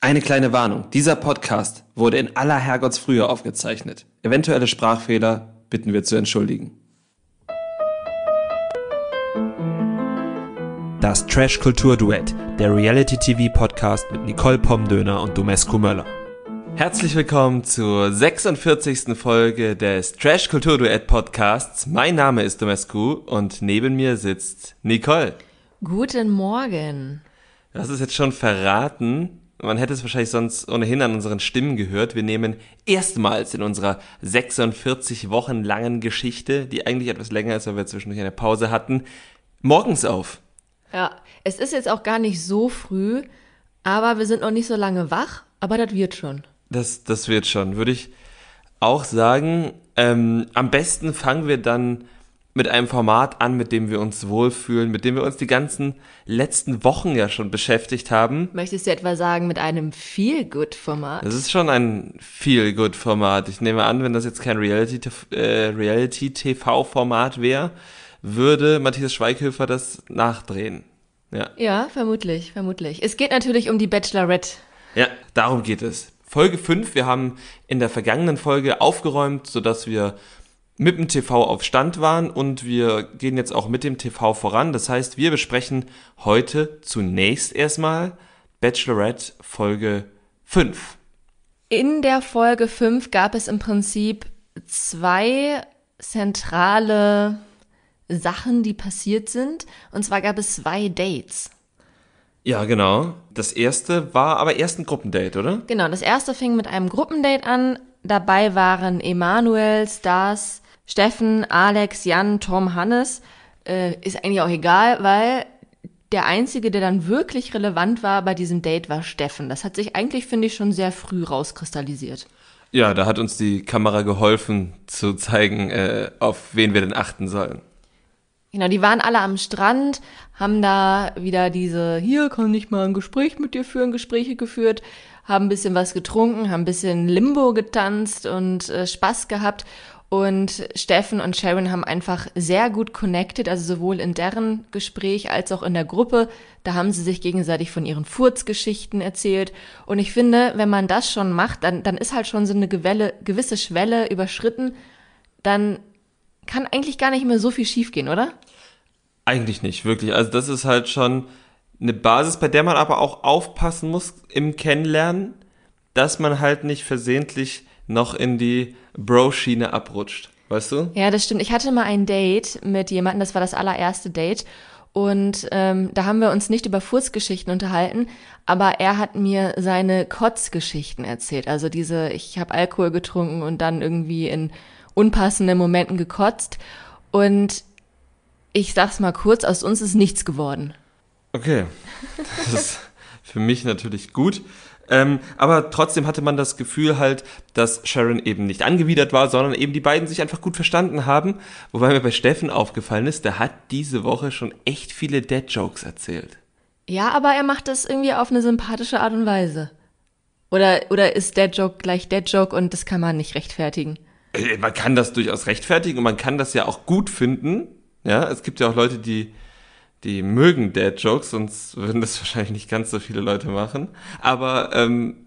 Eine kleine Warnung. Dieser Podcast wurde in aller Herrgottsfrühe aufgezeichnet. Eventuelle Sprachfehler bitten wir zu entschuldigen. Das Trash Kultur Duett, der Reality TV Podcast mit Nicole Pomdöner und Domescu Möller. Herzlich willkommen zur 46. Folge des Trash Kultur Duett Podcasts. Mein Name ist Domescu und neben mir sitzt Nicole. Guten Morgen. Du hast es jetzt schon verraten. Man hätte es wahrscheinlich sonst ohnehin an unseren Stimmen gehört. Wir nehmen erstmals in unserer 46 Wochen langen Geschichte, die eigentlich etwas länger ist, weil wir zwischendurch eine Pause hatten, morgens auf. Ja, es ist jetzt auch gar nicht so früh, aber wir sind noch nicht so lange wach, aber das wird schon. Das, das wird schon, würde ich auch sagen. Ähm, am besten fangen wir dann mit einem Format an, mit dem wir uns wohlfühlen, mit dem wir uns die ganzen letzten Wochen ja schon beschäftigt haben. Möchtest du etwa sagen, mit einem Feel-Good-Format? Das ist schon ein Feel-Good-Format. Ich nehme an, wenn das jetzt kein Reality-TV-Format äh, wäre, würde Matthias Schweighöfer das nachdrehen. Ja. ja, vermutlich, vermutlich. Es geht natürlich um die Bachelorette. Ja, darum geht es. Folge 5, wir haben in der vergangenen Folge aufgeräumt, sodass wir mit dem TV auf Stand waren und wir gehen jetzt auch mit dem TV voran. Das heißt, wir besprechen heute zunächst erstmal Bachelorette Folge 5. In der Folge 5 gab es im Prinzip zwei zentrale Sachen, die passiert sind. Und zwar gab es zwei Dates. Ja, genau. Das erste war aber erst ein Gruppendate, oder? Genau, das erste fing mit einem Gruppendate an. Dabei waren Emanuel, Stars, Steffen, Alex, Jan, Tom, Hannes, äh, ist eigentlich auch egal, weil der einzige, der dann wirklich relevant war bei diesem Date, war Steffen. Das hat sich eigentlich, finde ich, schon sehr früh rauskristallisiert. Ja, da hat uns die Kamera geholfen zu zeigen, äh, auf wen wir denn achten sollen. Genau, die waren alle am Strand, haben da wieder diese, hier kann ich mal ein Gespräch mit dir führen, Gespräche geführt, haben ein bisschen was getrunken, haben ein bisschen Limbo getanzt und äh, Spaß gehabt. Und Steffen und Sharon haben einfach sehr gut connected, also sowohl in deren Gespräch als auch in der Gruppe. Da haben sie sich gegenseitig von ihren Furzgeschichten erzählt. Und ich finde, wenn man das schon macht, dann, dann ist halt schon so eine Gewelle, gewisse Schwelle überschritten. Dann kann eigentlich gar nicht mehr so viel schiefgehen, oder? Eigentlich nicht, wirklich. Also das ist halt schon eine Basis, bei der man aber auch aufpassen muss im Kennenlernen, dass man halt nicht versehentlich noch in die Bro-Schiene abrutscht. Weißt du? Ja, das stimmt. Ich hatte mal ein Date mit jemandem, das war das allererste Date. Und ähm, da haben wir uns nicht über Furzgeschichten unterhalten, aber er hat mir seine Kotzgeschichten erzählt. Also diese, ich habe Alkohol getrunken und dann irgendwie in unpassenden Momenten gekotzt. Und ich sag's mal kurz, aus uns ist nichts geworden. Okay. Das ist für mich natürlich gut. Ähm, aber trotzdem hatte man das Gefühl halt, dass Sharon eben nicht angewidert war, sondern eben die beiden sich einfach gut verstanden haben. Wobei mir bei Steffen aufgefallen ist, der hat diese Woche schon echt viele Dead-Jokes erzählt. Ja, aber er macht das irgendwie auf eine sympathische Art und Weise. Oder, oder ist Dead-Joke gleich Dead-Joke und das kann man nicht rechtfertigen? Äh, man kann das durchaus rechtfertigen und man kann das ja auch gut finden. Ja, es gibt ja auch Leute, die die mögen Dad-Jokes, sonst würden das wahrscheinlich nicht ganz so viele Leute machen. Aber ähm,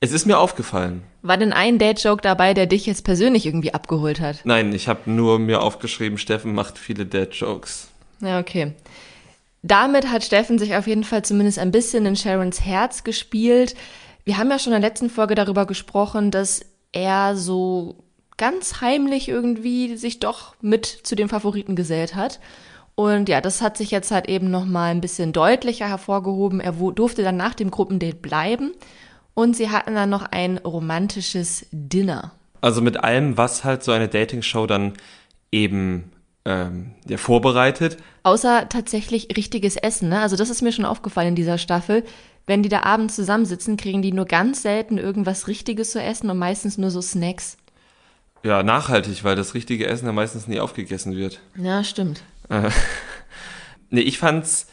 es ist mir aufgefallen. War denn ein Dad-Joke dabei, der dich jetzt persönlich irgendwie abgeholt hat? Nein, ich habe nur mir aufgeschrieben, Steffen macht viele Dad-Jokes. Ja, okay. Damit hat Steffen sich auf jeden Fall zumindest ein bisschen in Sharons Herz gespielt. Wir haben ja schon in der letzten Folge darüber gesprochen, dass er so ganz heimlich irgendwie sich doch mit zu den Favoriten gesellt hat. Und ja, das hat sich jetzt halt eben nochmal ein bisschen deutlicher hervorgehoben. Er durfte dann nach dem Gruppendate bleiben und sie hatten dann noch ein romantisches Dinner. Also mit allem, was halt so eine Dating-Show dann eben ähm, ja, vorbereitet. Außer tatsächlich richtiges Essen. Ne? Also das ist mir schon aufgefallen in dieser Staffel. Wenn die da abends zusammensitzen, kriegen die nur ganz selten irgendwas Richtiges zu essen und meistens nur so Snacks. Ja, nachhaltig, weil das richtige Essen ja meistens nie aufgegessen wird. Ja, stimmt. Äh, nee, ich fand's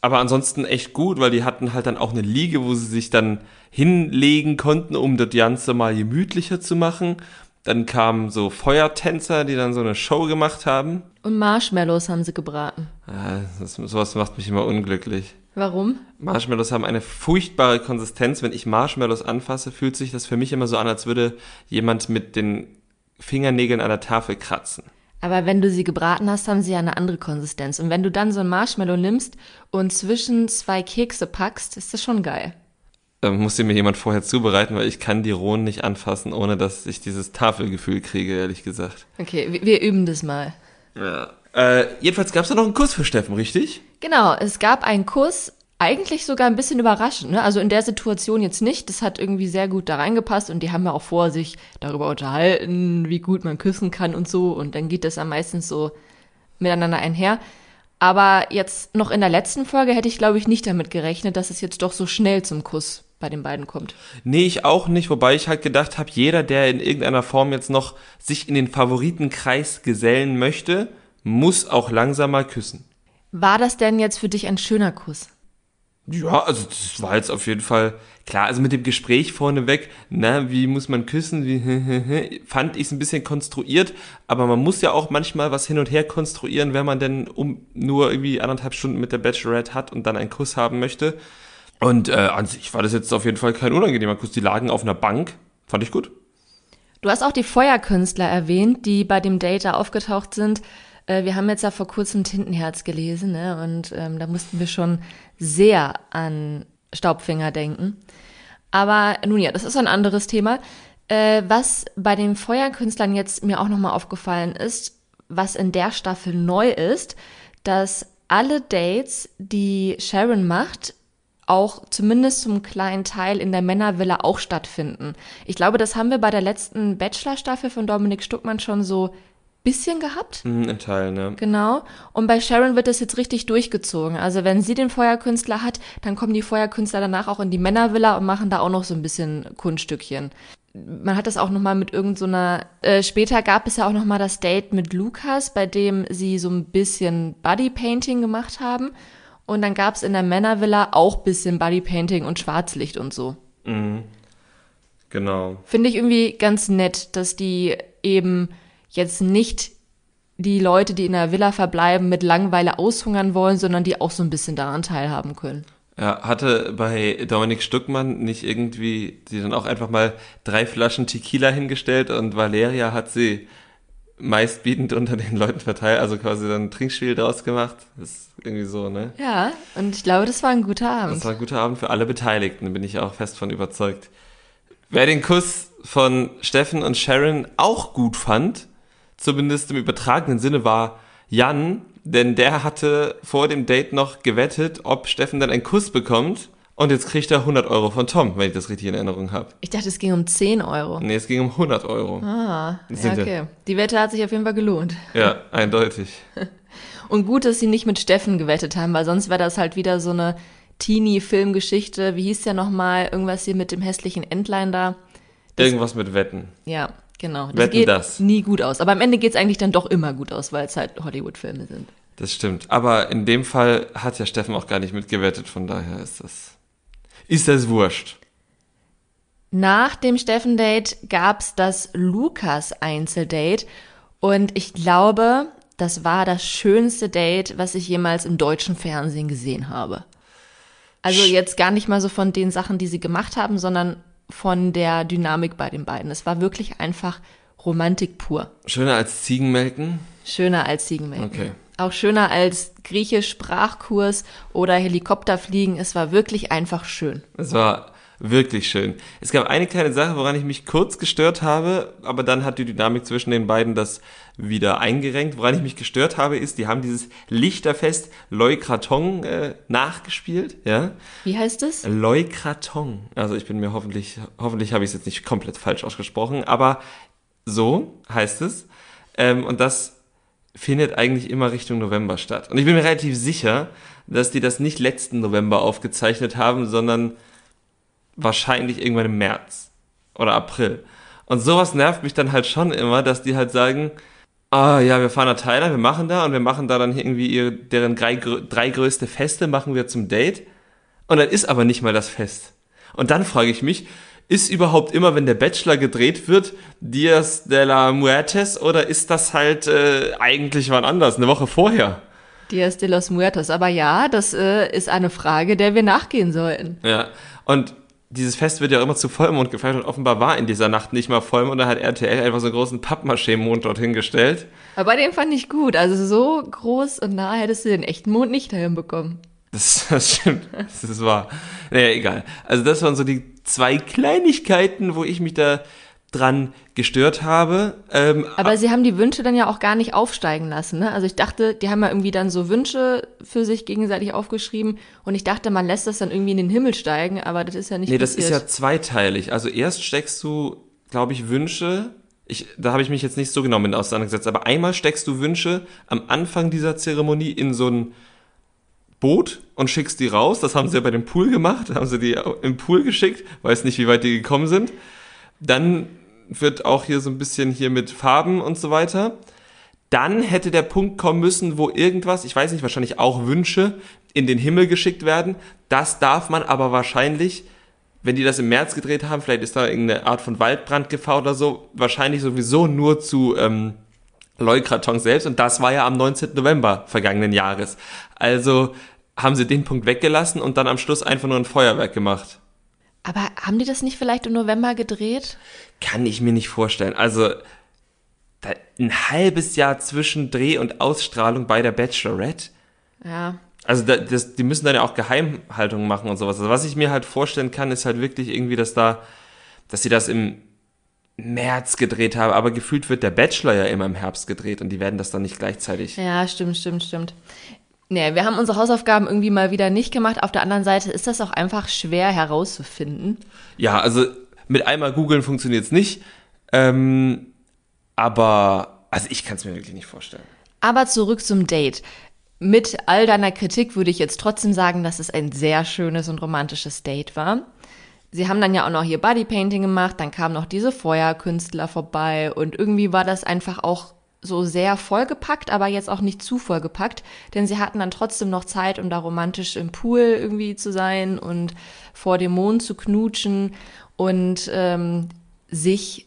aber ansonsten echt gut, weil die hatten halt dann auch eine Liege, wo sie sich dann hinlegen konnten, um das Ganze mal gemütlicher zu machen. Dann kamen so Feuertänzer, die dann so eine Show gemacht haben. Und Marshmallows haben sie gebraten. Ja, das, sowas macht mich immer unglücklich. Warum? Marshmallows haben eine furchtbare Konsistenz. Wenn ich Marshmallows anfasse, fühlt sich das für mich immer so an, als würde jemand mit den Fingernägeln an der Tafel kratzen. Aber wenn du sie gebraten hast, haben sie ja eine andere Konsistenz. Und wenn du dann so ein Marshmallow nimmst und zwischen zwei Kekse packst, ist das schon geil. Da muss sie mir jemand vorher zubereiten, weil ich kann die rohen nicht anfassen, ohne dass ich dieses Tafelgefühl kriege, ehrlich gesagt. Okay, wir, wir üben das mal. Ja. Äh, jedenfalls gab es da noch einen Kuss für Steffen, richtig? Genau, es gab einen Kuss, eigentlich sogar ein bisschen überraschend. Ne? Also in der Situation jetzt nicht. Das hat irgendwie sehr gut da reingepasst und die haben ja auch vor, sich darüber unterhalten, wie gut man küssen kann und so. Und dann geht das am meisten so miteinander einher. Aber jetzt noch in der letzten Folge hätte ich, glaube ich, nicht damit gerechnet, dass es jetzt doch so schnell zum Kuss bei den beiden kommt. Nee, ich auch nicht, wobei ich halt gedacht habe, jeder, der in irgendeiner Form jetzt noch sich in den Favoritenkreis gesellen möchte, muss auch langsam mal küssen. War das denn jetzt für dich ein schöner Kuss? Ja, also das war jetzt auf jeden Fall klar. Also mit dem Gespräch vorneweg, na, wie muss man küssen, wie fand ich es ein bisschen konstruiert, aber man muss ja auch manchmal was hin und her konstruieren, wenn man denn um nur irgendwie anderthalb Stunden mit der Bachelorette hat und dann einen Kuss haben möchte. Und äh, an sich war das jetzt auf jeden Fall kein unangenehmer Kuss. Die lagen auf einer Bank, fand ich gut. Du hast auch die Feuerkünstler erwähnt, die bei dem Date da aufgetaucht sind. Äh, wir haben jetzt ja vor kurzem Tintenherz gelesen, ne? Und ähm, da mussten wir schon sehr an Staubfinger denken. Aber nun ja, das ist ein anderes Thema. Äh, was bei den Feuerkünstlern jetzt mir auch nochmal aufgefallen ist, was in der Staffel neu ist, dass alle Dates, die Sharon macht, auch zumindest zum kleinen Teil in der Männervilla auch stattfinden. Ich glaube, das haben wir bei der letzten Bachelor-Staffel von Dominik Stuckmann schon so bisschen gehabt. Mhm, in Teilen, ja. Genau. Und bei Sharon wird das jetzt richtig durchgezogen. Also wenn sie den Feuerkünstler hat, dann kommen die Feuerkünstler danach auch in die Männervilla und machen da auch noch so ein bisschen Kunststückchen. Man hat das auch noch mal mit irgendeiner. So äh, später gab es ja auch noch mal das Date mit Lukas, bei dem sie so ein bisschen Bodypainting gemacht haben. Und dann gab es in der Männervilla auch bisschen Bodypainting und Schwarzlicht und so. Mhm. Genau. Finde ich irgendwie ganz nett, dass die eben jetzt nicht die Leute, die in der Villa verbleiben, mit Langweile aushungern wollen, sondern die auch so ein bisschen daran teilhaben können. Ja, hatte bei Dominik Stuckmann nicht irgendwie die dann auch einfach mal drei Flaschen Tequila hingestellt und Valeria hat sie meistbietend unter den Leuten verteilt, also quasi dann ein Trinkspiel draus gemacht. Das ist irgendwie so, ne? Ja, und ich glaube, das war ein guter Abend. Das war ein guter Abend für alle Beteiligten, bin ich auch fest von überzeugt. Wer den Kuss von Steffen und Sharon auch gut fand, zumindest im übertragenen Sinne, war Jan, denn der hatte vor dem Date noch gewettet, ob Steffen dann einen Kuss bekommt. Und jetzt kriegt er 100 Euro von Tom, wenn ich das richtig in Erinnerung habe. Ich dachte, es ging um 10 Euro. Nee, es ging um 100 Euro. Ah, ja, okay. Die Wette hat sich auf jeden Fall gelohnt. Ja, eindeutig. Und gut, dass sie nicht mit Steffen gewettet haben, weil sonst wäre das halt wieder so eine Teenie-Filmgeschichte. Wie hieß der nochmal? Irgendwas hier mit dem hässlichen Entlein da. Das, Irgendwas mit Wetten. Ja, Genau. Das Wetten geht das. nie gut aus. Aber am Ende geht es eigentlich dann doch immer gut aus, weil es halt Hollywood-Filme sind. Das stimmt. Aber in dem Fall hat ja Steffen auch gar nicht mitgewettet, von daher ist das. Ist das wurscht. Nach dem Steffen-Date gab es das Lukas-Einzeldate. Und ich glaube, das war das schönste Date, was ich jemals im deutschen Fernsehen gesehen habe. Also jetzt gar nicht mal so von den Sachen, die sie gemacht haben, sondern von der Dynamik bei den beiden. Es war wirklich einfach Romantik pur. Schöner als Ziegenmelken? Schöner als Ziegenmelken. Okay. Auch schöner als Griechisch-Sprachkurs oder Helikopterfliegen. Es war wirklich einfach schön. Es war wirklich schön. Es gab eine kleine Sache, woran ich mich kurz gestört habe, aber dann hat die Dynamik zwischen den beiden das wieder eingerenkt. Woran ich mich gestört habe, ist, die haben dieses Lichterfest Loy Kraton äh, nachgespielt. Ja? Wie heißt es? Loy Kraton. Also ich bin mir hoffentlich, hoffentlich habe ich es jetzt nicht komplett falsch ausgesprochen, aber so heißt es. Ähm, und das findet eigentlich immer Richtung November statt. Und ich bin mir relativ sicher, dass die das nicht letzten November aufgezeichnet haben, sondern wahrscheinlich irgendwann im März oder April. Und sowas nervt mich dann halt schon immer, dass die halt sagen, ah ja, wir fahren nach Thailand, wir machen da und wir machen da dann irgendwie ihre, deren drei, drei größte Feste machen wir zum Date. Und dann ist aber nicht mal das Fest. Und dann frage ich mich, ist überhaupt immer, wenn der Bachelor gedreht wird, Dias de la Muertes oder ist das halt äh, eigentlich wann anders, eine Woche vorher? Dias de los Muertos. Aber ja, das äh, ist eine Frage, der wir nachgehen sollten. Ja, und dieses Fest wird ja immer zu Vollmond gefeiert und offenbar war in dieser Nacht nicht mal Vollmond. Da hat RTL einfach so einen großen Pappmaché-Mond dorthin gestellt. Aber den fand ich gut. Also so groß und nah hättest du den echten Mond nicht dahin bekommen. Das, das stimmt. Das ist wahr. Naja, egal. Also das waren so die zwei Kleinigkeiten, wo ich mich da dran gestört habe. Ähm, Aber sie haben die Wünsche dann ja auch gar nicht aufsteigen lassen. Ne? Also ich dachte, die haben ja irgendwie dann so Wünsche für sich gegenseitig aufgeschrieben und ich dachte, man lässt das dann irgendwie in den Himmel steigen, aber das ist ja nicht Nee, passiert. das ist ja zweiteilig. Also erst steckst du, glaube ich, Wünsche. Ich, da habe ich mich jetzt nicht so genau mit auseinandergesetzt, aber einmal steckst du Wünsche am Anfang dieser Zeremonie in so ein Boot und schickst die raus. Das haben sie ja bei dem Pool gemacht, haben sie die im Pool geschickt. Weiß nicht, wie weit die gekommen sind. Dann wird auch hier so ein bisschen hier mit Farben und so weiter. Dann hätte der Punkt kommen müssen, wo irgendwas, ich weiß nicht, wahrscheinlich auch Wünsche in den Himmel geschickt werden. Das darf man aber wahrscheinlich, wenn die das im März gedreht haben, vielleicht ist da irgendeine Art von Waldbrandgefahr oder so, wahrscheinlich sowieso nur zu ähm, Leukraton selbst. Und das war ja am 19. November vergangenen Jahres. Also haben sie den Punkt weggelassen und dann am Schluss einfach nur ein Feuerwerk gemacht. Aber haben die das nicht vielleicht im November gedreht? Kann ich mir nicht vorstellen. Also ein halbes Jahr zwischen Dreh und Ausstrahlung bei der Bachelorette. Ja. Also da, das, die müssen dann ja auch Geheimhaltung machen und sowas. Also was ich mir halt vorstellen kann, ist halt wirklich irgendwie, dass da, dass sie das im März gedreht haben, aber gefühlt wird der Bachelor ja immer im Herbst gedreht und die werden das dann nicht gleichzeitig. Ja, stimmt, stimmt, stimmt. Nee, wir haben unsere Hausaufgaben irgendwie mal wieder nicht gemacht. Auf der anderen Seite ist das auch einfach schwer herauszufinden. Ja, also mit einmal googeln funktioniert's nicht. Ähm, aber also ich kann es mir wirklich nicht vorstellen. Aber zurück zum Date. Mit all deiner Kritik würde ich jetzt trotzdem sagen, dass es ein sehr schönes und romantisches Date war. Sie haben dann ja auch noch hier Bodypainting gemacht, dann kamen noch diese Feuerkünstler vorbei und irgendwie war das einfach auch so sehr vollgepackt, aber jetzt auch nicht zu vollgepackt, denn sie hatten dann trotzdem noch Zeit, um da romantisch im Pool irgendwie zu sein und vor dem Mond zu knutschen und ähm, sich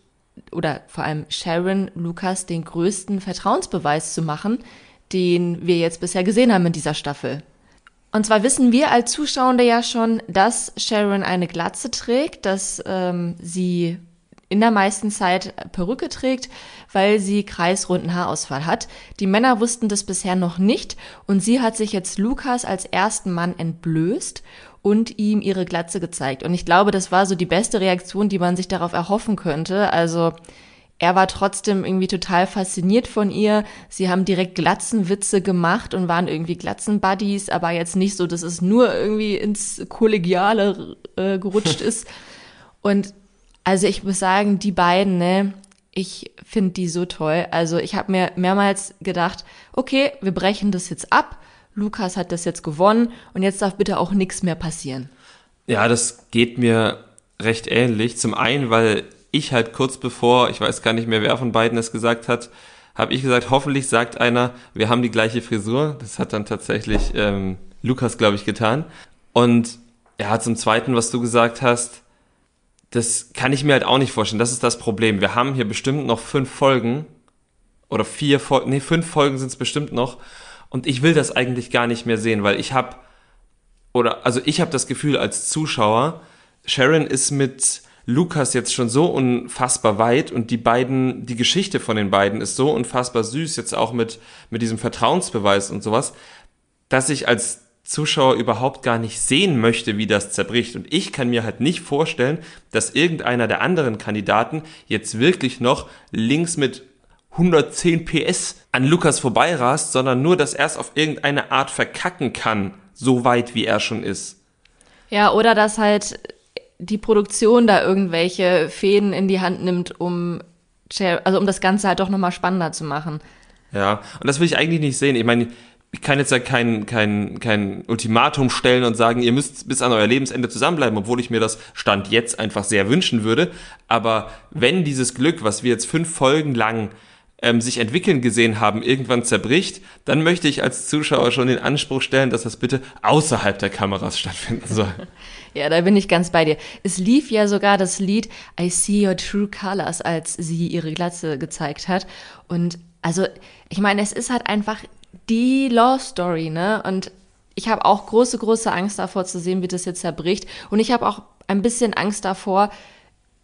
oder vor allem Sharon Lukas den größten Vertrauensbeweis zu machen, den wir jetzt bisher gesehen haben in dieser Staffel. Und zwar wissen wir als Zuschauende ja schon, dass Sharon eine Glatze trägt, dass ähm, sie in der meisten Zeit Perücke trägt, weil sie kreisrunden Haarausfall hat. Die Männer wussten das bisher noch nicht und sie hat sich jetzt Lukas als ersten Mann entblößt und ihm ihre Glatze gezeigt. Und ich glaube, das war so die beste Reaktion, die man sich darauf erhoffen könnte. Also er war trotzdem irgendwie total fasziniert von ihr. Sie haben direkt Glatzenwitze gemacht und waren irgendwie Glatzenbuddies, aber jetzt nicht so, dass es nur irgendwie ins Kollegiale äh, gerutscht ist. Und also ich muss sagen, die beiden, ne, ich finde die so toll. Also ich habe mir mehrmals gedacht, okay, wir brechen das jetzt ab. Lukas hat das jetzt gewonnen und jetzt darf bitte auch nichts mehr passieren. Ja, das geht mir recht ähnlich. Zum einen, weil ich halt kurz bevor, ich weiß gar nicht mehr, wer von beiden es gesagt hat, habe ich gesagt, hoffentlich sagt einer, wir haben die gleiche Frisur. Das hat dann tatsächlich ähm, Lukas, glaube ich, getan. Und ja, zum Zweiten, was du gesagt hast, das kann ich mir halt auch nicht vorstellen. Das ist das Problem. Wir haben hier bestimmt noch fünf Folgen oder vier Folgen, nee, fünf Folgen sind es bestimmt noch. Und ich will das eigentlich gar nicht mehr sehen, weil ich habe, oder also ich habe das Gefühl als Zuschauer, Sharon ist mit Lukas jetzt schon so unfassbar weit und die beiden, die Geschichte von den beiden ist so unfassbar süß, jetzt auch mit, mit diesem Vertrauensbeweis und sowas, dass ich als Zuschauer überhaupt gar nicht sehen möchte, wie das zerbricht. Und ich kann mir halt nicht vorstellen, dass irgendeiner der anderen Kandidaten jetzt wirklich noch links mit 110 PS an Lukas vorbeirast, sondern nur, dass er es auf irgendeine Art verkacken kann, so weit wie er schon ist. Ja, oder dass halt die Produktion da irgendwelche Fäden in die Hand nimmt, um also um das Ganze halt doch nochmal spannender zu machen. Ja, und das will ich eigentlich nicht sehen. Ich meine, ich kann jetzt ja kein, kein, kein Ultimatum stellen und sagen, ihr müsst bis an euer Lebensende zusammenbleiben, obwohl ich mir das Stand jetzt einfach sehr wünschen würde. Aber wenn dieses Glück, was wir jetzt fünf Folgen lang ähm, sich entwickeln gesehen haben, irgendwann zerbricht, dann möchte ich als Zuschauer schon den Anspruch stellen, dass das bitte außerhalb der Kameras stattfinden soll. Ja, da bin ich ganz bei dir. Es lief ja sogar das Lied I See Your True Colors, als sie ihre Glatze gezeigt hat. Und also, ich meine, es ist halt einfach die Law Story, ne? Und ich habe auch große, große Angst davor zu sehen, wie das jetzt zerbricht. Und ich habe auch ein bisschen Angst davor,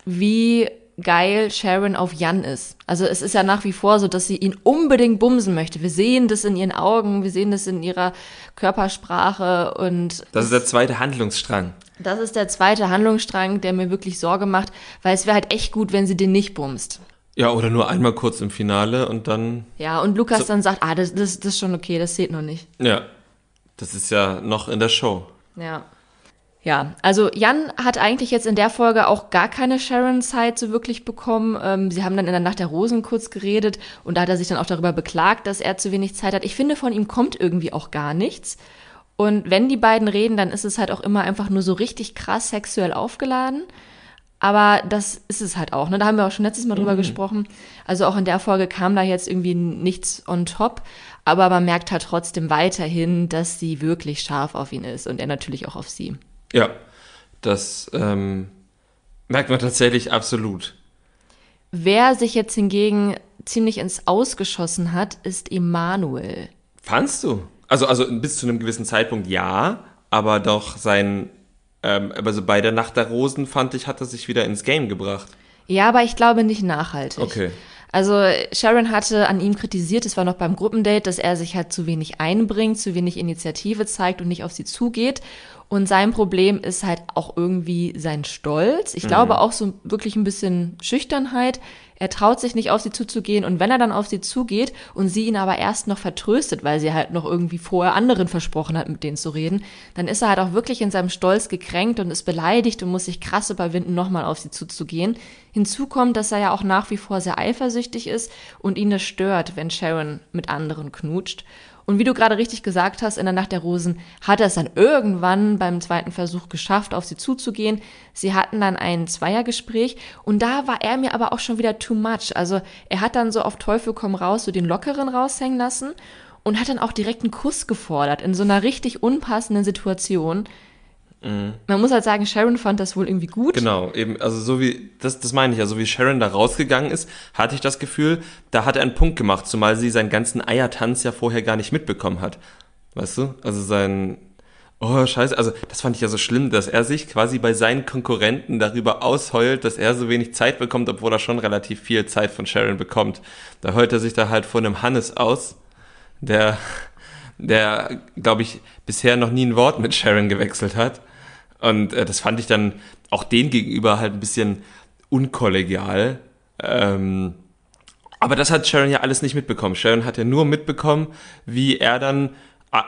wie geil Sharon auf Jan ist. Also es ist ja nach wie vor so, dass sie ihn unbedingt bumsen möchte. Wir sehen das in ihren Augen, wir sehen das in ihrer Körpersprache und. Das ist der zweite Handlungsstrang. Das ist der zweite Handlungsstrang, der mir wirklich Sorge macht, weil es wäre halt echt gut, wenn sie den nicht bumst. Ja, oder nur einmal kurz im Finale und dann. Ja, und Lukas so dann sagt, ah, das, das, das ist schon okay, das zählt noch nicht. Ja, das ist ja noch in der Show. Ja. Ja, also Jan hat eigentlich jetzt in der Folge auch gar keine Sharon-Zeit so wirklich bekommen. Ähm, sie haben dann in der Nacht der Rosen kurz geredet und da hat er sich dann auch darüber beklagt, dass er zu wenig Zeit hat. Ich finde, von ihm kommt irgendwie auch gar nichts. Und wenn die beiden reden, dann ist es halt auch immer einfach nur so richtig krass sexuell aufgeladen. Aber das ist es halt auch, ne? Da haben wir auch schon letztes Mal drüber mhm. gesprochen. Also auch in der Folge kam da jetzt irgendwie nichts on top. Aber man merkt halt trotzdem weiterhin, dass sie wirklich scharf auf ihn ist und er natürlich auch auf sie. Ja, das ähm, merkt man tatsächlich absolut. Wer sich jetzt hingegen ziemlich ins Ausgeschossen hat, ist Emanuel. Fandst du? Also, also bis zu einem gewissen Zeitpunkt ja, aber doch sein, ähm, also bei der Nacht der Rosen fand ich, hat er sich wieder ins Game gebracht. Ja, aber ich glaube nicht nachhaltig. Okay. Also Sharon hatte an ihm kritisiert, es war noch beim Gruppendate, dass er sich halt zu wenig einbringt, zu wenig Initiative zeigt und nicht auf sie zugeht. Und sein Problem ist halt auch irgendwie sein Stolz. Ich mhm. glaube auch so wirklich ein bisschen Schüchternheit. Er traut sich nicht auf sie zuzugehen und wenn er dann auf sie zugeht und sie ihn aber erst noch vertröstet, weil sie halt noch irgendwie vorher anderen versprochen hat, mit denen zu reden, dann ist er halt auch wirklich in seinem Stolz gekränkt und ist beleidigt und muss sich krass überwinden, nochmal auf sie zuzugehen. Hinzu kommt, dass er ja auch nach wie vor sehr eifersüchtig ist und ihn es stört, wenn Sharon mit anderen knutscht. Und wie du gerade richtig gesagt hast, in der Nacht der Rosen hat er es dann irgendwann beim zweiten Versuch geschafft, auf sie zuzugehen. Sie hatten dann ein Zweiergespräch und da war er mir aber auch schon wieder too much. Also er hat dann so auf Teufel komm raus, so den Lockeren raushängen lassen und hat dann auch direkt einen Kuss gefordert in so einer richtig unpassenden Situation. Mhm. Man muss halt sagen, Sharon fand das wohl irgendwie gut. Genau, eben, also so wie, das, das meine ich, also wie Sharon da rausgegangen ist, hatte ich das Gefühl, da hat er einen Punkt gemacht, zumal sie seinen ganzen Eiertanz ja vorher gar nicht mitbekommen hat. Weißt du? Also sein, oh scheiße, also das fand ich ja so schlimm, dass er sich quasi bei seinen Konkurrenten darüber ausheult, dass er so wenig Zeit bekommt, obwohl er schon relativ viel Zeit von Sharon bekommt. Da heult er sich da halt vor einem Hannes aus, der, der, glaube ich, bisher noch nie ein Wort mit Sharon gewechselt hat und äh, das fand ich dann auch den gegenüber halt ein bisschen unkollegial. Ähm, aber das hat Sharon ja alles nicht mitbekommen. Sharon hat ja nur mitbekommen, wie er dann äh,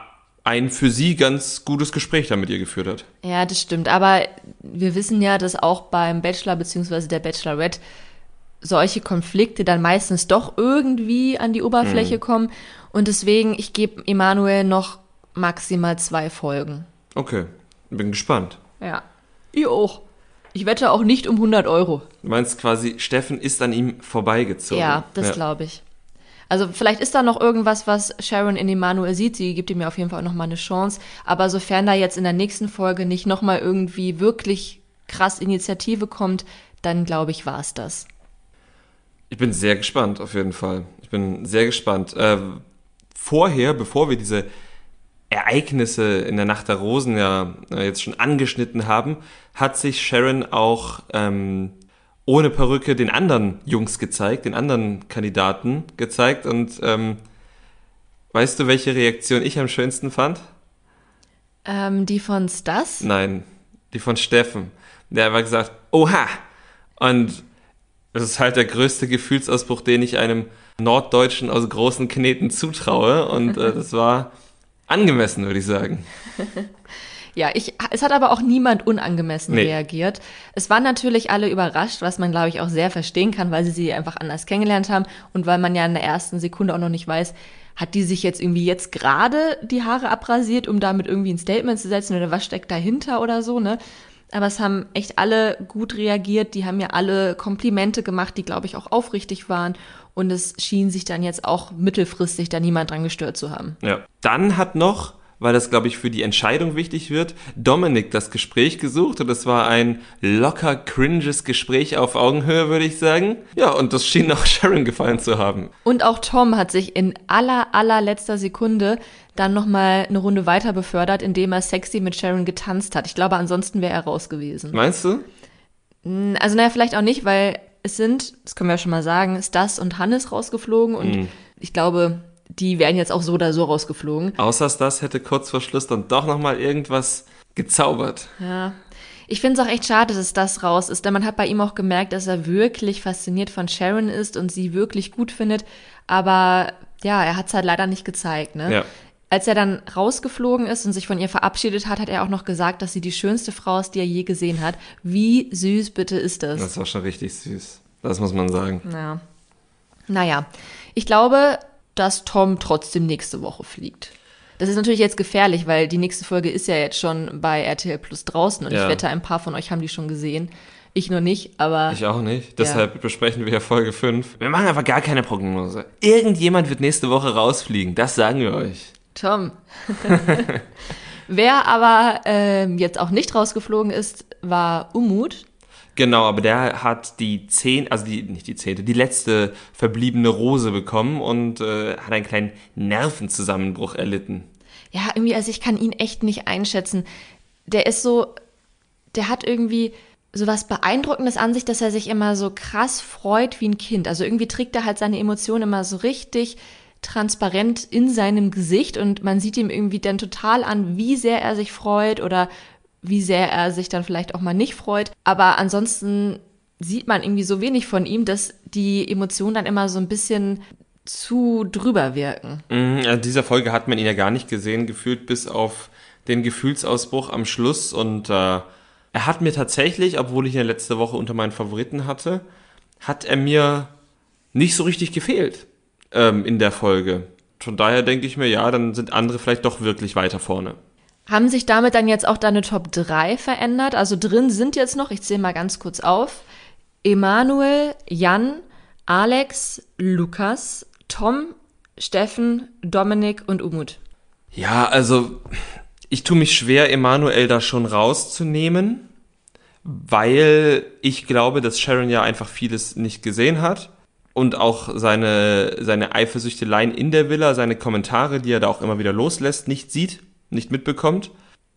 ein für sie ganz gutes Gespräch da mit ihr geführt hat. Ja, das stimmt. Aber wir wissen ja, dass auch beim Bachelor bzw. der Bachelorette solche Konflikte dann meistens doch irgendwie an die Oberfläche mhm. kommen. Und deswegen, ich gebe Emanuel noch maximal zwei Folgen. Okay, bin gespannt. Ja. Ich auch. Ich wette auch nicht um 100 Euro. Du meinst quasi, Steffen ist an ihm vorbeigezogen. Ja, das ja. glaube ich. Also vielleicht ist da noch irgendwas, was Sharon in Emanuel sieht. Sie gibt ihm ja auf jeden Fall noch mal eine Chance. Aber sofern da jetzt in der nächsten Folge nicht noch mal irgendwie wirklich krass Initiative kommt, dann glaube ich, war es das. Ich bin sehr gespannt, auf jeden Fall. Ich bin sehr gespannt. Äh, vorher, bevor wir diese Ereignisse in der Nacht der Rosen ja äh, jetzt schon angeschnitten haben, hat sich Sharon auch ähm, ohne Perücke den anderen Jungs gezeigt, den anderen Kandidaten gezeigt. Und ähm, weißt du, welche Reaktion ich am schönsten fand? Ähm, die von Stas? Nein, die von Steffen. Der hat gesagt, oha! Und das ist halt der größte Gefühlsausbruch, den ich einem Norddeutschen aus großen Kneten zutraue. Und äh, das war angemessen, würde ich sagen. Ja, ich, es hat aber auch niemand unangemessen nee. reagiert. Es waren natürlich alle überrascht, was man, glaube ich, auch sehr verstehen kann, weil sie sie einfach anders kennengelernt haben und weil man ja in der ersten Sekunde auch noch nicht weiß, hat die sich jetzt irgendwie jetzt gerade die Haare abrasiert, um damit irgendwie ein Statement zu setzen oder was steckt dahinter oder so, ne? Aber es haben echt alle gut reagiert, die haben ja alle Komplimente gemacht, die, glaube ich, auch aufrichtig waren. Und es schien sich dann jetzt auch mittelfristig da niemand dran gestört zu haben. Ja. Dann hat noch weil das, glaube ich, für die Entscheidung wichtig wird, Dominik das Gespräch gesucht und es war ein locker cringes Gespräch auf Augenhöhe, würde ich sagen. Ja, und das schien auch Sharon gefallen zu haben. Und auch Tom hat sich in aller, allerletzter Sekunde dann nochmal eine Runde weiter befördert, indem er sexy mit Sharon getanzt hat. Ich glaube, ansonsten wäre er raus gewesen. Meinst du? Also naja, vielleicht auch nicht, weil es sind, das können wir ja schon mal sagen, Stas und Hannes rausgeflogen und Mhm. ich glaube, die wären jetzt auch so oder so rausgeflogen. Außer das hätte kurz vor Schluss dann doch nochmal irgendwas gezaubert. Ja. Ich finde es auch echt schade, dass das raus ist, denn man hat bei ihm auch gemerkt, dass er wirklich fasziniert von Sharon ist und sie wirklich gut findet. Aber ja, er hat es halt leider nicht gezeigt. Ne? Ja. Als er dann rausgeflogen ist und sich von ihr verabschiedet hat, hat er auch noch gesagt, dass sie die schönste Frau ist, die er je gesehen hat. Wie süß bitte ist das? Das war schon richtig süß. Das muss man sagen. Ja. Naja, ich glaube, dass Tom trotzdem nächste Woche fliegt. Das ist natürlich jetzt gefährlich, weil die nächste Folge ist ja jetzt schon bei RTL Plus draußen und Ja. ich wette, ein paar von euch haben die schon gesehen. Ich nur nicht, aber Ich auch nicht. Deshalb besprechen wir ja Folge 5. Wir machen einfach gar keine Prognose. Irgendjemand wird nächste Woche rausfliegen. Das sagen wir euch. Tom. Wer aber ähm, jetzt auch nicht rausgeflogen ist, war Umut. Genau, aber der hat die zehn, also die, nicht die zehnte, die letzte verbliebene Rose bekommen und äh, hat einen kleinen Nervenzusammenbruch erlitten. Ja, irgendwie, also ich kann ihn echt nicht einschätzen. Der ist so, der hat irgendwie so was Beeindruckendes an sich, dass er sich immer so krass freut wie ein Kind. Also irgendwie trägt er halt seine Emotionen immer so richtig transparent in seinem Gesicht und man sieht ihm irgendwie dann total an, wie sehr er sich freut oder wie sehr er sich dann vielleicht auch mal nicht freut. Aber ansonsten sieht man irgendwie so wenig von ihm, dass die Emotionen dann immer so ein bisschen zu drüber wirken. Mhm, also in dieser Folge hat man ihn ja gar nicht gesehen, gefühlt bis auf den Gefühlsausbruch am Schluss. Und äh, er hat mir tatsächlich, obwohl ich ihn letzte Woche unter meinen Favoriten hatte, hat er mir nicht so richtig gefehlt ähm, in der Folge. Von daher denke ich mir, ja, dann sind andere vielleicht doch wirklich weiter vorne. Haben sich damit dann jetzt auch deine Top 3 verändert? Also drin sind jetzt noch, ich zähle mal ganz kurz auf, Emanuel, Jan, Alex, Lukas, Tom, Steffen, Dominik und Umut. Ja, also ich tue mich schwer, Emanuel da schon rauszunehmen, weil ich glaube, dass Sharon ja einfach vieles nicht gesehen hat und auch seine, seine Eifersüchteleien in der Villa, seine Kommentare, die er da auch immer wieder loslässt, nicht sieht, nicht mitbekommt.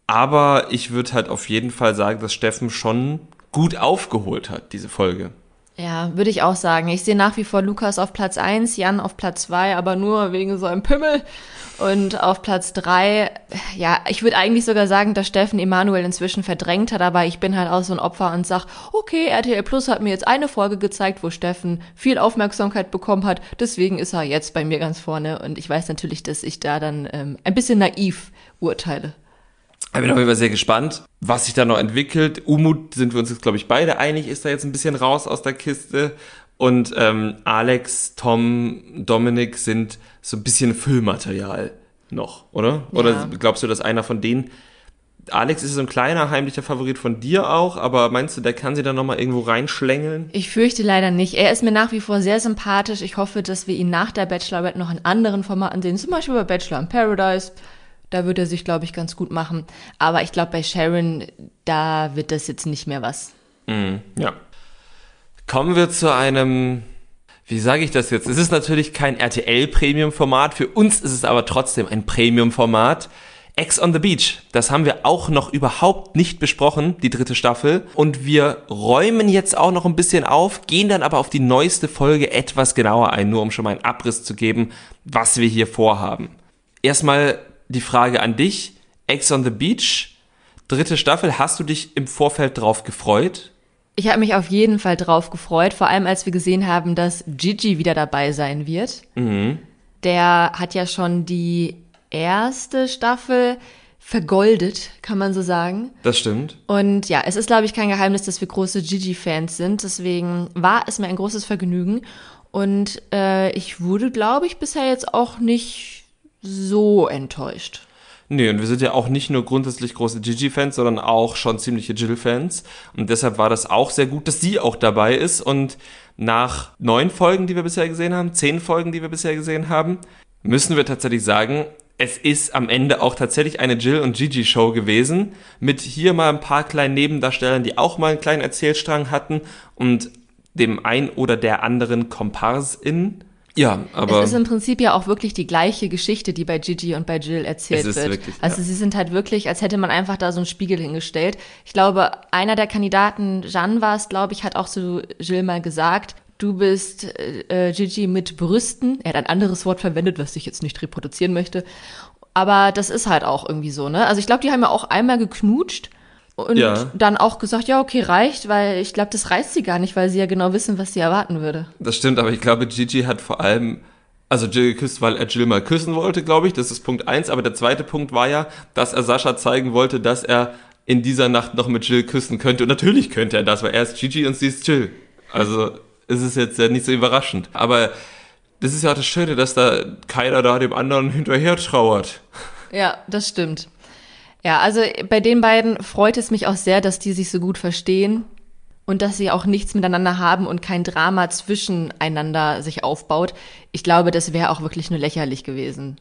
Aber ich würde halt auf jeden Fall sagen, dass Steffen schon gut aufgeholt hat, diese Folge. Ja, würde ich auch sagen. Ich sehe nach wie vor Lukas auf Platz 1, Jan auf Platz 2, aber nur wegen seinem Pimmel. Und auf Platz 3, ja, ich würde eigentlich sogar sagen, dass Steffen Emanuel inzwischen verdrängt hat, aber ich bin halt auch so ein Opfer und sag, okay, RTL Plus hat mir jetzt eine Folge gezeigt, wo Steffen viel Aufmerksamkeit bekommen hat, deswegen ist er jetzt bei mir ganz vorne und ich weiß natürlich, dass ich da dann ähm, ein bisschen naiv urteile. Ich bin auf jeden Fall sehr gespannt, was sich da noch entwickelt. Umut sind wir uns jetzt, glaube ich, beide einig, ist da jetzt ein bisschen raus aus der Kiste. Und ähm, Alex, Tom, Dominik sind so ein bisschen Füllmaterial noch, oder? Oder Ja. glaubst du, dass einer von denen. Alex ist so ein kleiner, heimlicher Favorit von dir auch, aber meinst du, der kann sie dann nochmal irgendwo reinschlängeln? Ich fürchte leider nicht. Er ist mir nach wie vor sehr sympathisch. Ich hoffe, dass wir ihn nach der Bachelorette noch in anderen Formaten sehen, zum Beispiel bei Bachelor in Paradise. Da wird er sich, glaube ich, ganz gut machen. Aber ich glaube, bei Sharon, da wird das jetzt nicht mehr was. Ja. Kommen wir zu einem, wie sage ich das jetzt? Es ist natürlich kein RTL-Premium-Format, für uns ist es aber trotzdem ein Premium-Format. Ex on the Beach, das haben wir auch noch überhaupt nicht besprochen, die dritte Staffel. Und wir räumen jetzt auch noch ein bisschen auf, gehen dann aber auf die neueste Folge etwas genauer ein, nur um schon mal einen Abriss zu geben, was wir hier vorhaben. Erstmal die Frage an dich. Ex on the Beach, dritte Staffel, hast du dich im Vorfeld drauf gefreut? Ich habe mich auf jeden Fall drauf gefreut, vor allem als wir gesehen haben, dass Gigi wieder dabei sein wird. Der hat ja schon die erste Staffel vergoldet, kann man so sagen. Das stimmt. Und ja, es ist, glaube ich, kein Geheimnis, dass wir große Gigi-Fans sind. Deswegen war es mir ein großes Vergnügen. Und äh, ich wurde, glaube ich, bisher jetzt auch nicht so enttäuscht. Nee, und wir sind ja auch nicht nur grundsätzlich große Gigi-Fans, sondern auch schon ziemliche Jill-Fans. Und deshalb war das auch sehr gut, dass sie auch dabei ist. Und nach neun Folgen, die wir bisher gesehen haben, zehn Folgen, die wir bisher gesehen haben, müssen wir tatsächlich sagen, es ist am Ende auch tatsächlich eine Jill und Gigi Show gewesen, mit hier mal ein paar kleinen Nebendarstellern, die auch mal einen kleinen Erzählstrang hatten und dem ein oder der anderen Komparsin. Ja, aber. Es ist im Prinzip ja auch wirklich die gleiche Geschichte, die bei Gigi und bei Jill erzählt wird. wirklich, also ja. sie sind halt wirklich, als hätte man einfach da so einen Spiegel hingestellt. Ich glaube, einer der Kandidaten, Jeanne war es, glaube ich, hat auch zu Jill mal gesagt, du bist äh, Gigi mit Brüsten. Er hat ein anderes Wort verwendet, was ich jetzt nicht reproduzieren möchte. Aber das ist halt auch irgendwie so, ne? Also ich glaube, die haben ja auch einmal geknutscht und Ja. dann auch gesagt, ja, okay, reicht, weil ich glaube, das reißt sie gar nicht, weil sie ja genau wissen, was sie erwarten würde. Das stimmt, aber ich glaube, Gigi hat vor allem, also Jill geküsst, weil er Jill mal küssen wollte, glaube ich. Das ist Punkt eins. Aber der zweite Punkt war ja, dass er Sascha zeigen wollte, dass er in dieser Nacht noch mit Jill küssen könnte. Und natürlich könnte er das, weil er ist Gigi und sie ist Jill. Also es ist jetzt ja nicht so überraschend. Aber das ist ja auch das Schöne, dass da keiner da dem anderen hinterher trauert. Ja, das stimmt. Ja, also bei den beiden freut es mich auch sehr, dass die sich so gut verstehen und dass sie auch nichts miteinander haben und kein Drama zwischeneinander sich aufbaut. Ich glaube, das wäre auch wirklich nur lächerlich gewesen.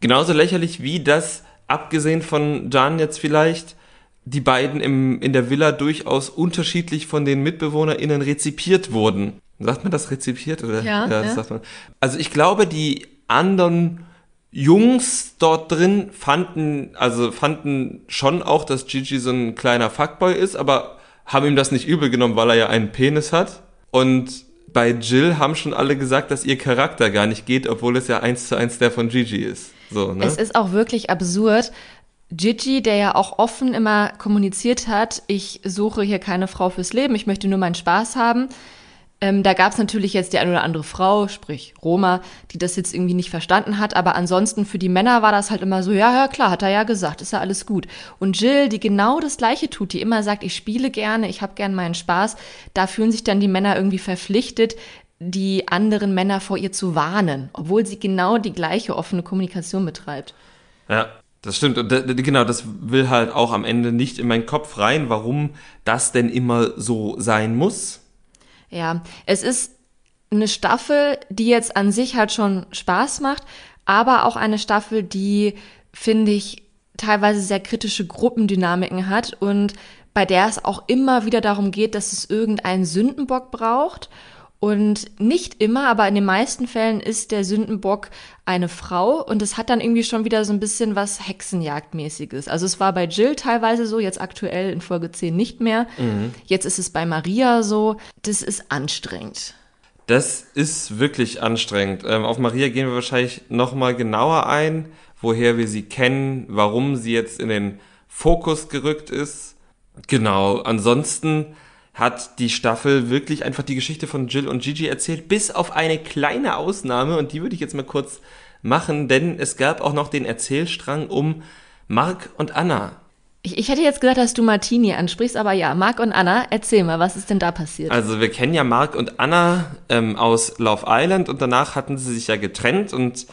Genauso lächerlich wie das, abgesehen von Jan jetzt vielleicht, die beiden im, in der Villa durchaus unterschiedlich von den MitbewohnerInnen rezipiert wurden. Sagt man das rezipiert? Oder? Ja, das ja. sagt man. Also ich glaube, die anderen Jungs dort drin fanden, also fanden schon auch, dass Gigi so ein kleiner Fuckboy ist, aber haben ihm das nicht übel genommen, weil er ja einen Penis hat. Und bei Jill haben schon alle gesagt, dass ihr Charakter gar nicht geht, obwohl es ja eins zu eins der von Gigi ist. So, ne? Es ist auch wirklich absurd. Gigi, der ja auch offen immer kommuniziert hat, ich suche hier keine Frau fürs Leben, ich möchte nur meinen Spaß haben. Ähm, da gab es natürlich jetzt die eine oder andere Frau, sprich Roma, die das jetzt irgendwie nicht verstanden hat, aber ansonsten für die Männer war das halt immer so, ja, ja, klar, hat er ja gesagt, ist ja alles gut. Und Jill, die genau das Gleiche tut, die immer sagt, ich spiele gerne, ich habe gern meinen Spaß, da fühlen sich dann die Männer irgendwie verpflichtet, die anderen Männer vor ihr zu warnen, obwohl sie genau die gleiche offene Kommunikation betreibt. Ja, das stimmt. Und genau, das will halt auch am Ende nicht in meinen Kopf rein, warum das denn immer so sein muss. Ja, es ist eine Staffel, die jetzt an sich halt schon Spaß macht, aber auch eine Staffel, die, finde ich, teilweise sehr kritische Gruppendynamiken hat und bei der es auch immer wieder darum geht, dass es irgendeinen Sündenbock braucht. Und nicht immer, aber in den meisten Fällen ist der Sündenbock eine Frau und es hat dann irgendwie schon wieder so ein bisschen was Hexenjagdmäßiges. Also es war bei Jill teilweise so, jetzt aktuell in Folge 10 nicht mehr. Jetzt ist es bei Maria so. Das ist anstrengend. Das ist wirklich anstrengend. Ähm, auf Maria gehen wir wahrscheinlich nochmal genauer ein, woher wir sie kennen, warum sie jetzt in den Fokus gerückt ist. Genau, ansonsten hat die Staffel wirklich einfach die Geschichte von Jill und Gigi erzählt, bis auf eine kleine Ausnahme und die würde ich jetzt mal kurz machen, denn es gab auch noch den Erzählstrang um Mark und Anna. Ich, ich hätte jetzt gedacht, dass du Martini ansprichst, aber ja, Marc und Anna, erzähl mal, was ist denn da passiert? Also wir kennen ja Mark und Anna ähm, aus Love Island und danach hatten sie sich ja getrennt und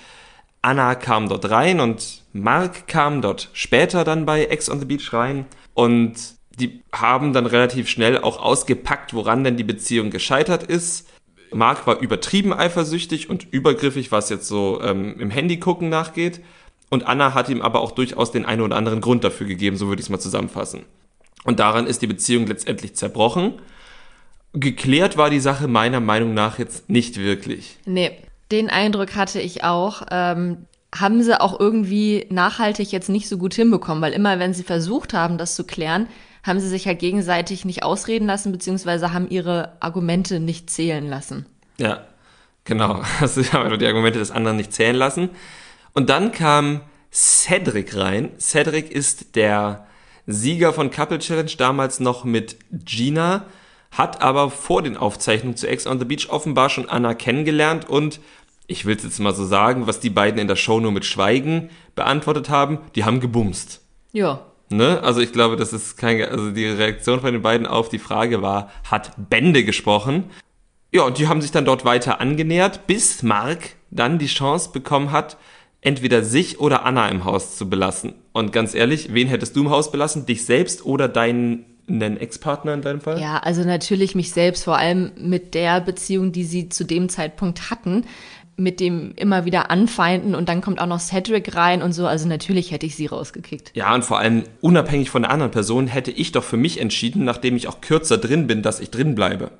Anna kam dort rein und Mark kam dort später dann bei Ex on the Beach rein und die haben dann relativ schnell auch ausgepackt, woran denn die Beziehung gescheitert ist. Mark war übertrieben eifersüchtig und übergriffig, was jetzt so ähm, im Handy gucken nachgeht. Und Anna hat ihm aber auch durchaus den einen oder anderen Grund dafür gegeben, so würde ich es mal zusammenfassen. Und daran ist die Beziehung letztendlich zerbrochen. Geklärt war die Sache meiner Meinung nach jetzt nicht wirklich. nee, den Eindruck hatte ich auch. Ähm, haben sie auch irgendwie nachhaltig jetzt nicht so gut hinbekommen, weil immer, wenn sie versucht haben, das zu klären, haben sie sich halt gegenseitig nicht ausreden lassen, beziehungsweise haben ihre Argumente nicht zählen lassen. Ja, genau. Also ich habe die Argumente des anderen nicht zählen lassen. Und dann kam Cedric rein. Cedric ist der Sieger von Couple Challenge, damals noch mit Gina, hat aber vor den Aufzeichnungen zu Ex on the Beach offenbar schon Anna kennengelernt und ich will es jetzt mal so sagen, was die beiden in der Show nur mit Schweigen beantwortet haben, die haben gebumst. Ja. Ne? Also ich glaube, das ist kein, also die Reaktion von den beiden auf die Frage war, hat Bände gesprochen. Ja, und die haben sich dann dort weiter angenähert, bis Mark dann die Chance bekommen hat, entweder sich oder Anna im Haus zu belassen. Und ganz ehrlich, wen hättest du im Haus belassen? Dich selbst oder deinen einen Ex-Partner in deinem Fall? Ja, also natürlich mich selbst, vor allem mit der Beziehung, die sie zu dem Zeitpunkt hatten. Mit dem immer wieder anfeinden und dann kommt auch noch Cedric rein und so. Also natürlich hätte ich sie rausgekickt. Ja, und vor allem unabhängig von der anderen Person hätte ich doch für mich entschieden, nachdem ich auch kürzer drin bin, dass ich drin bleibe.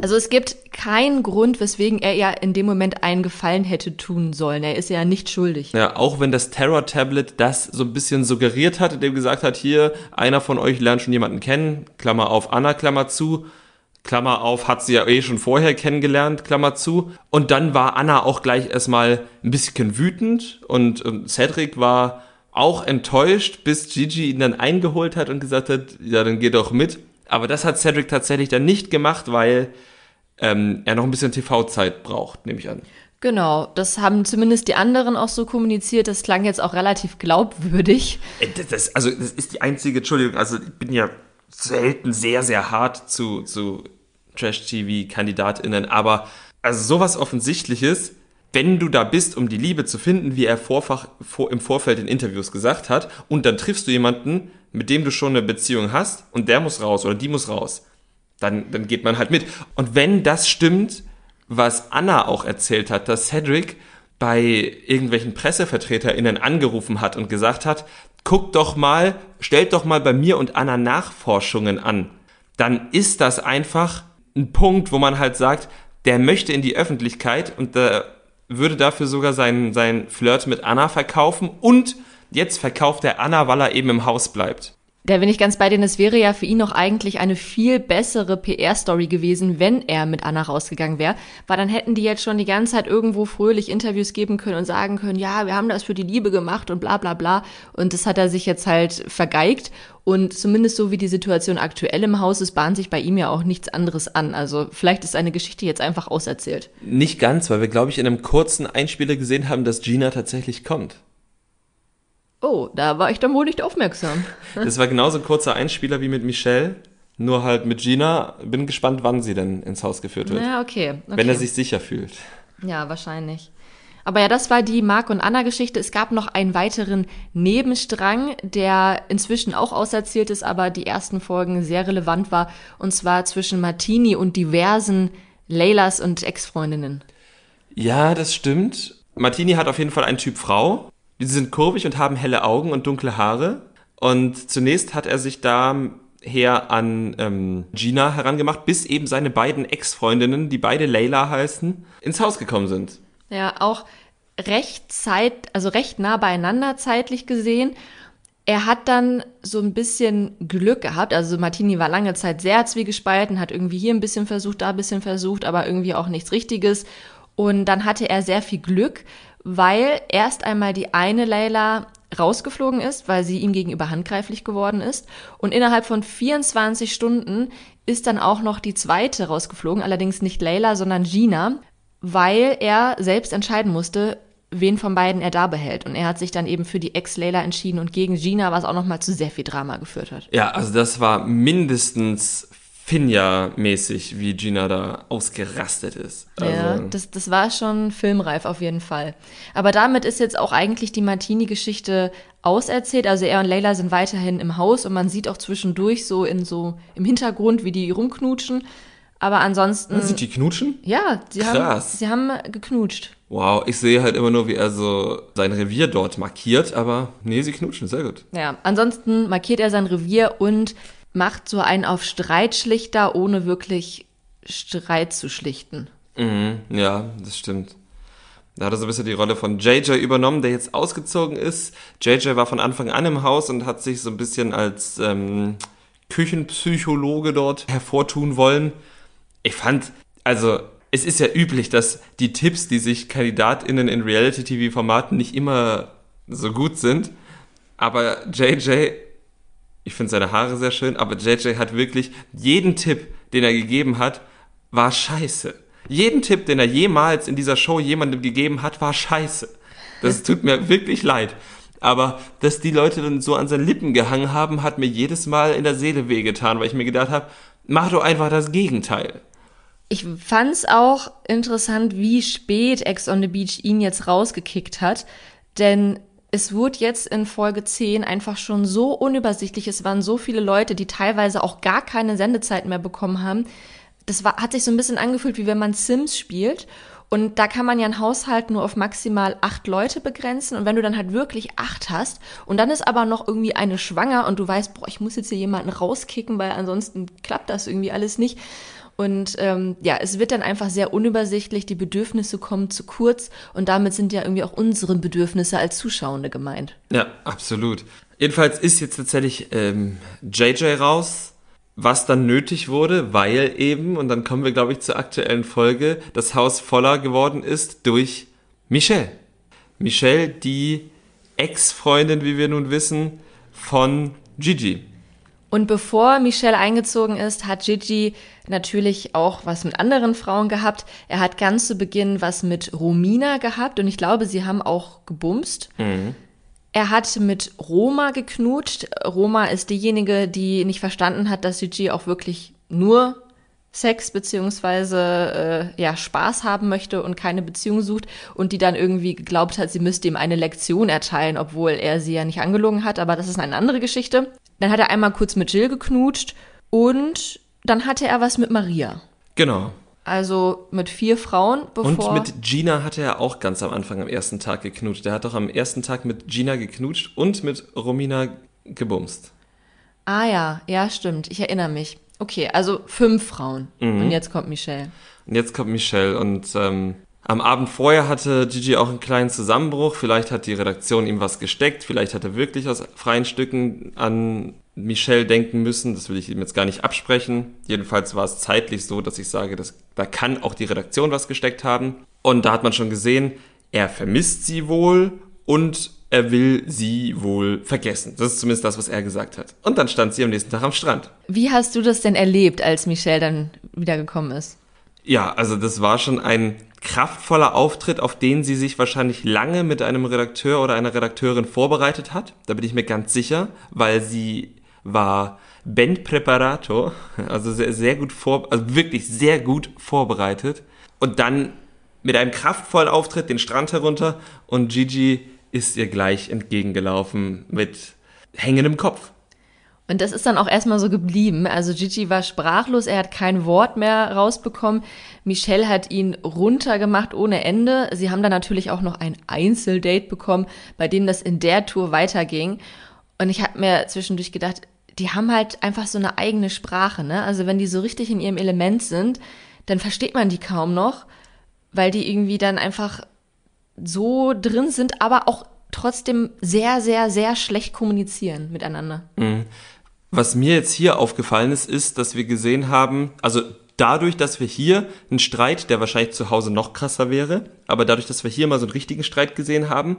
Also es gibt keinen Grund, weswegen er ja in dem Moment einen Gefallen hätte tun sollen. Er ist ja nicht schuldig. Ja, auch wenn das Terror-Tablet das so ein bisschen suggeriert hat, indem gesagt hat, hier, einer von euch lernt schon jemanden kennen, Klammer auf, Anna, Klammer zu, Klammer auf, hat sie ja eh schon vorher kennengelernt, Klammer zu. Und dann war Anna auch gleich erstmal ein bisschen wütend und, und Cedric war auch enttäuscht, bis Gigi ihn dann eingeholt hat und gesagt hat, ja, dann geh doch mit. Aber das hat Cedric tatsächlich dann nicht gemacht, weil ähm, er noch ein bisschen TV-Zeit braucht, nehme ich an. Genau, das haben zumindest die anderen auch so kommuniziert. Das klang jetzt auch relativ glaubwürdig. Das, das, also das ist die einzige, Entschuldigung, also ich bin ja selten sehr, sehr hart zu, zu Trash-TV-KandidatInnen, aber also sowas Offensichtliches, wenn du da bist, um die Liebe zu finden, wie er vorfach, vor, im Vorfeld in Interviews gesagt hat, und dann triffst du jemanden, mit dem du schon eine Beziehung hast, und der muss raus oder die muss raus, dann, dann geht man halt mit. Und wenn das stimmt, was Anna auch erzählt hat, dass Cedric bei irgendwelchen PressevertreterInnen angerufen hat und gesagt hat, guckt doch mal, stellt doch mal bei mir und Anna Nachforschungen an, dann ist das einfach ein Punkt, wo man halt sagt, der möchte in die Öffentlichkeit und der würde dafür sogar sein, sein Flirt mit Anna verkaufen und jetzt verkauft er Anna, weil er eben im Haus bleibt. Da bin ich ganz bei denen, es wäre ja für ihn noch eigentlich eine viel bessere PR-Story gewesen, wenn er mit Anna rausgegangen wäre, weil dann hätten die jetzt schon die ganze Zeit irgendwo fröhlich Interviews geben können und sagen können, ja, wir haben das für die Liebe gemacht und bla bla bla. Und das hat er sich jetzt halt vergeigt. Und zumindest so wie die Situation aktuell im Haus ist, bahnt sich bei ihm ja auch nichts anderes an. Also vielleicht ist seine Geschichte jetzt einfach auserzählt. Nicht ganz, weil wir, glaube ich, in einem kurzen Einspieler gesehen haben, dass Gina tatsächlich kommt. Oh, da war ich dann wohl nicht aufmerksam. Das war genauso ein kurzer Einspieler wie mit Michelle, nur halt mit Gina. Bin gespannt, wann sie denn ins Haus geführt wird. Ja, okay. okay. Wenn er sich sicher fühlt. Ja, wahrscheinlich. Aber ja, das war die Marc und Anna Geschichte. Es gab noch einen weiteren Nebenstrang, der inzwischen auch auserzählt ist, aber die ersten Folgen sehr relevant war. Und zwar zwischen Martini und diversen Leylas und Ex-Freundinnen. Ja, das stimmt. Martini hat auf jeden Fall einen Typ Frau. Die sind kurvig und haben helle Augen und dunkle Haare. Und zunächst hat er sich daher an ähm, Gina herangemacht, bis eben seine beiden Ex-Freundinnen, die beide Layla heißen, ins Haus gekommen sind. Ja, auch recht zeit, also recht nah beieinander zeitlich gesehen. Er hat dann so ein bisschen Glück gehabt. Also Martini war lange Zeit sehr zwiegespalten, hat irgendwie hier ein bisschen versucht, da ein bisschen versucht, aber irgendwie auch nichts Richtiges. Und dann hatte er sehr viel Glück, weil erst einmal die eine Layla rausgeflogen ist, weil sie ihm gegenüber handgreiflich geworden ist. Und innerhalb von 24 Stunden ist dann auch noch die zweite rausgeflogen, allerdings nicht Layla, sondern Gina, weil er selbst entscheiden musste, wen von beiden er da behält. Und er hat sich dann eben für die Ex-Layla entschieden und gegen Gina, was auch nochmal zu sehr viel Drama geführt hat. Ja, also das war mindestens Finja-mäßig, wie Gina da ausgerastet ist. Also ja, das, das war schon filmreif auf jeden Fall. Aber damit ist jetzt auch eigentlich die Martini-Geschichte auserzählt. Also er und Leila sind weiterhin im Haus und man sieht auch zwischendurch so in so im Hintergrund, wie die rumknutschen. Aber ansonsten. Sind die knutschen? Ja, sie Krass. haben, sie haben geknutscht. Wow, ich sehe halt immer nur, wie er so sein Revier dort markiert, aber nee, sie knutschen, sehr gut. Ja, ansonsten markiert er sein Revier und macht so einen auf Streitschlichter, ohne wirklich Streit zu schlichten. Mhm, ja, das stimmt. Da hat er so ein bisschen die Rolle von JJ übernommen, der jetzt ausgezogen ist. JJ war von Anfang an im Haus und hat sich so ein bisschen als ähm, Küchenpsychologe dort hervortun wollen. Ich fand, also es ist ja üblich, dass die Tipps, die sich KandidatInnen in Reality-TV-Formaten nicht immer so gut sind. Aber JJ ich finde seine Haare sehr schön, aber JJ hat wirklich jeden Tipp, den er gegeben hat, war scheiße. Jeden Tipp, den er jemals in dieser Show jemandem gegeben hat, war scheiße. Das tut mir wirklich leid. Aber dass die Leute dann so an seinen Lippen gehangen haben, hat mir jedes Mal in der Seele wehgetan, weil ich mir gedacht habe, mach doch einfach das Gegenteil. Ich fand's auch interessant, wie spät Ex on the Beach ihn jetzt rausgekickt hat. Denn es wurde jetzt in Folge 10 einfach schon so unübersichtlich. Es waren so viele Leute, die teilweise auch gar keine Sendezeit mehr bekommen haben. Das war, hat sich so ein bisschen angefühlt, wie wenn man Sims spielt Und da kann man ja einen Haushalt nur auf maximal acht Leute begrenzen. Und wenn du dann halt wirklich acht hast und dann ist aber noch irgendwie eine schwanger und du weißt, boah, ich muss jetzt hier jemanden rauskicken, weil ansonsten klappt das irgendwie alles nicht. Und ähm, ja, es wird dann einfach sehr unübersichtlich, die Bedürfnisse kommen zu kurz und damit sind ja irgendwie auch unsere Bedürfnisse als Zuschauende gemeint. Ja, absolut. Jedenfalls ist jetzt tatsächlich ähm, JJ raus, was dann nötig wurde, weil eben, und dann kommen wir, glaube ich, zur aktuellen Folge, das Haus voller geworden ist durch Michelle. Michelle, die Ex-Freundin, wie wir nun wissen, von Gigi. Und bevor Michelle eingezogen ist, hat Gigi natürlich auch was mit anderen Frauen gehabt. Er hat ganz zu Beginn was mit Romina gehabt und ich glaube, sie haben auch gebumst. Mhm. Er hat mit Roma geknutscht. Roma ist diejenige, die nicht verstanden hat, dass Gigi auch wirklich nur Sex beziehungsweise äh, ja Spaß haben möchte und keine Beziehung sucht und die dann irgendwie geglaubt hat, sie müsste ihm eine Lektion erteilen, obwohl er sie ja nicht angelogen hat. Aber das ist eine andere Geschichte. Dann hat er einmal kurz mit Jill geknutscht und dann hatte er was mit Maria. Genau. Also mit vier Frauen, bevor. Und mit Gina hatte er auch ganz am Anfang am ersten Tag geknutscht. Er hat doch am ersten Tag mit Gina geknutscht und mit Romina gebumst. Ah ja, ja, stimmt. Ich erinnere mich. Okay, also fünf Frauen. Mhm. Und jetzt kommt Michelle. Und jetzt kommt Michelle. Und ähm, am Abend vorher hatte Gigi auch einen kleinen Zusammenbruch. Vielleicht hat die Redaktion ihm was gesteckt. Vielleicht hat er wirklich aus freien Stücken an Michelle denken müssen. Das will ich ihm jetzt gar nicht absprechen. Jedenfalls war es zeitlich so, dass ich sage, dass, da kann auch die Redaktion was gesteckt haben. Und da hat man schon gesehen, er vermisst sie wohl und er will sie wohl vergessen. Das ist zumindest das, was er gesagt hat. Und dann stand sie am nächsten Tag am Strand. Wie hast du das denn erlebt, als Michelle dann wiedergekommen ist? Ja, also das war schon ein kraftvoller Auftritt, auf den sie sich wahrscheinlich lange mit einem Redakteur oder einer Redakteurin vorbereitet hat. Da bin ich mir ganz sicher, weil sie war Ben Preparato, also sehr, sehr gut vor, also wirklich sehr gut vorbereitet. Und dann mit einem kraftvollen Auftritt den Strand herunter und Gigi ist ihr gleich entgegengelaufen mit hängendem Kopf. Und das ist dann auch erstmal so geblieben. Also Gigi war sprachlos, er hat kein Wort mehr rausbekommen. Michelle hat ihn runtergemacht ohne Ende. Sie haben dann natürlich auch noch ein Einzeldate bekommen, bei dem das in der Tour weiterging. Und ich habe mir zwischendurch gedacht, die haben halt einfach so eine eigene Sprache, ne? Also wenn die so richtig in ihrem Element sind, dann versteht man die kaum noch, weil die irgendwie dann einfach so drin sind, aber auch trotzdem sehr, sehr, sehr schlecht kommunizieren miteinander. Mhm. Was mir jetzt hier aufgefallen ist, ist, dass wir gesehen haben, also dadurch, dass wir hier einen Streit, der wahrscheinlich zu Hause noch krasser wäre, aber dadurch, dass wir hier mal so einen richtigen Streit gesehen haben,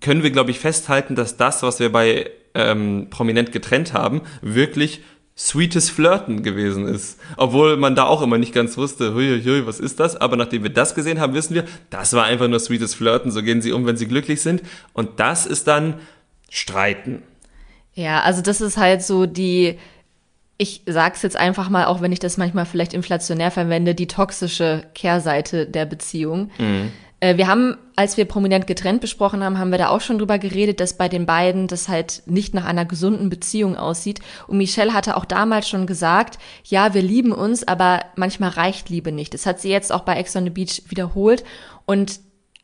können wir, glaube ich, festhalten, dass das, was wir bei ähm, prominent getrennt haben, wirklich sweetes Flirten gewesen ist. Obwohl man da auch immer nicht ganz wusste, hui, hui, was ist das? Aber nachdem wir das gesehen haben, wissen wir, das war einfach nur sweetes Flirten. So gehen sie um, wenn sie glücklich sind. Und das ist dann Streiten. Ja, also das ist halt so die, ich sag's jetzt einfach mal, auch wenn ich das manchmal vielleicht inflationär verwende, die toxische Kehrseite der Beziehung. Mhm. Äh, wir haben, als wir prominent getrennt besprochen haben, haben wir da auch schon drüber geredet, dass bei den beiden das halt nicht nach einer gesunden Beziehung aussieht. Und Michelle hatte auch damals schon gesagt, ja, wir lieben uns, aber manchmal reicht Liebe nicht. Das hat sie jetzt auch bei Ex on the Beach wiederholt. Und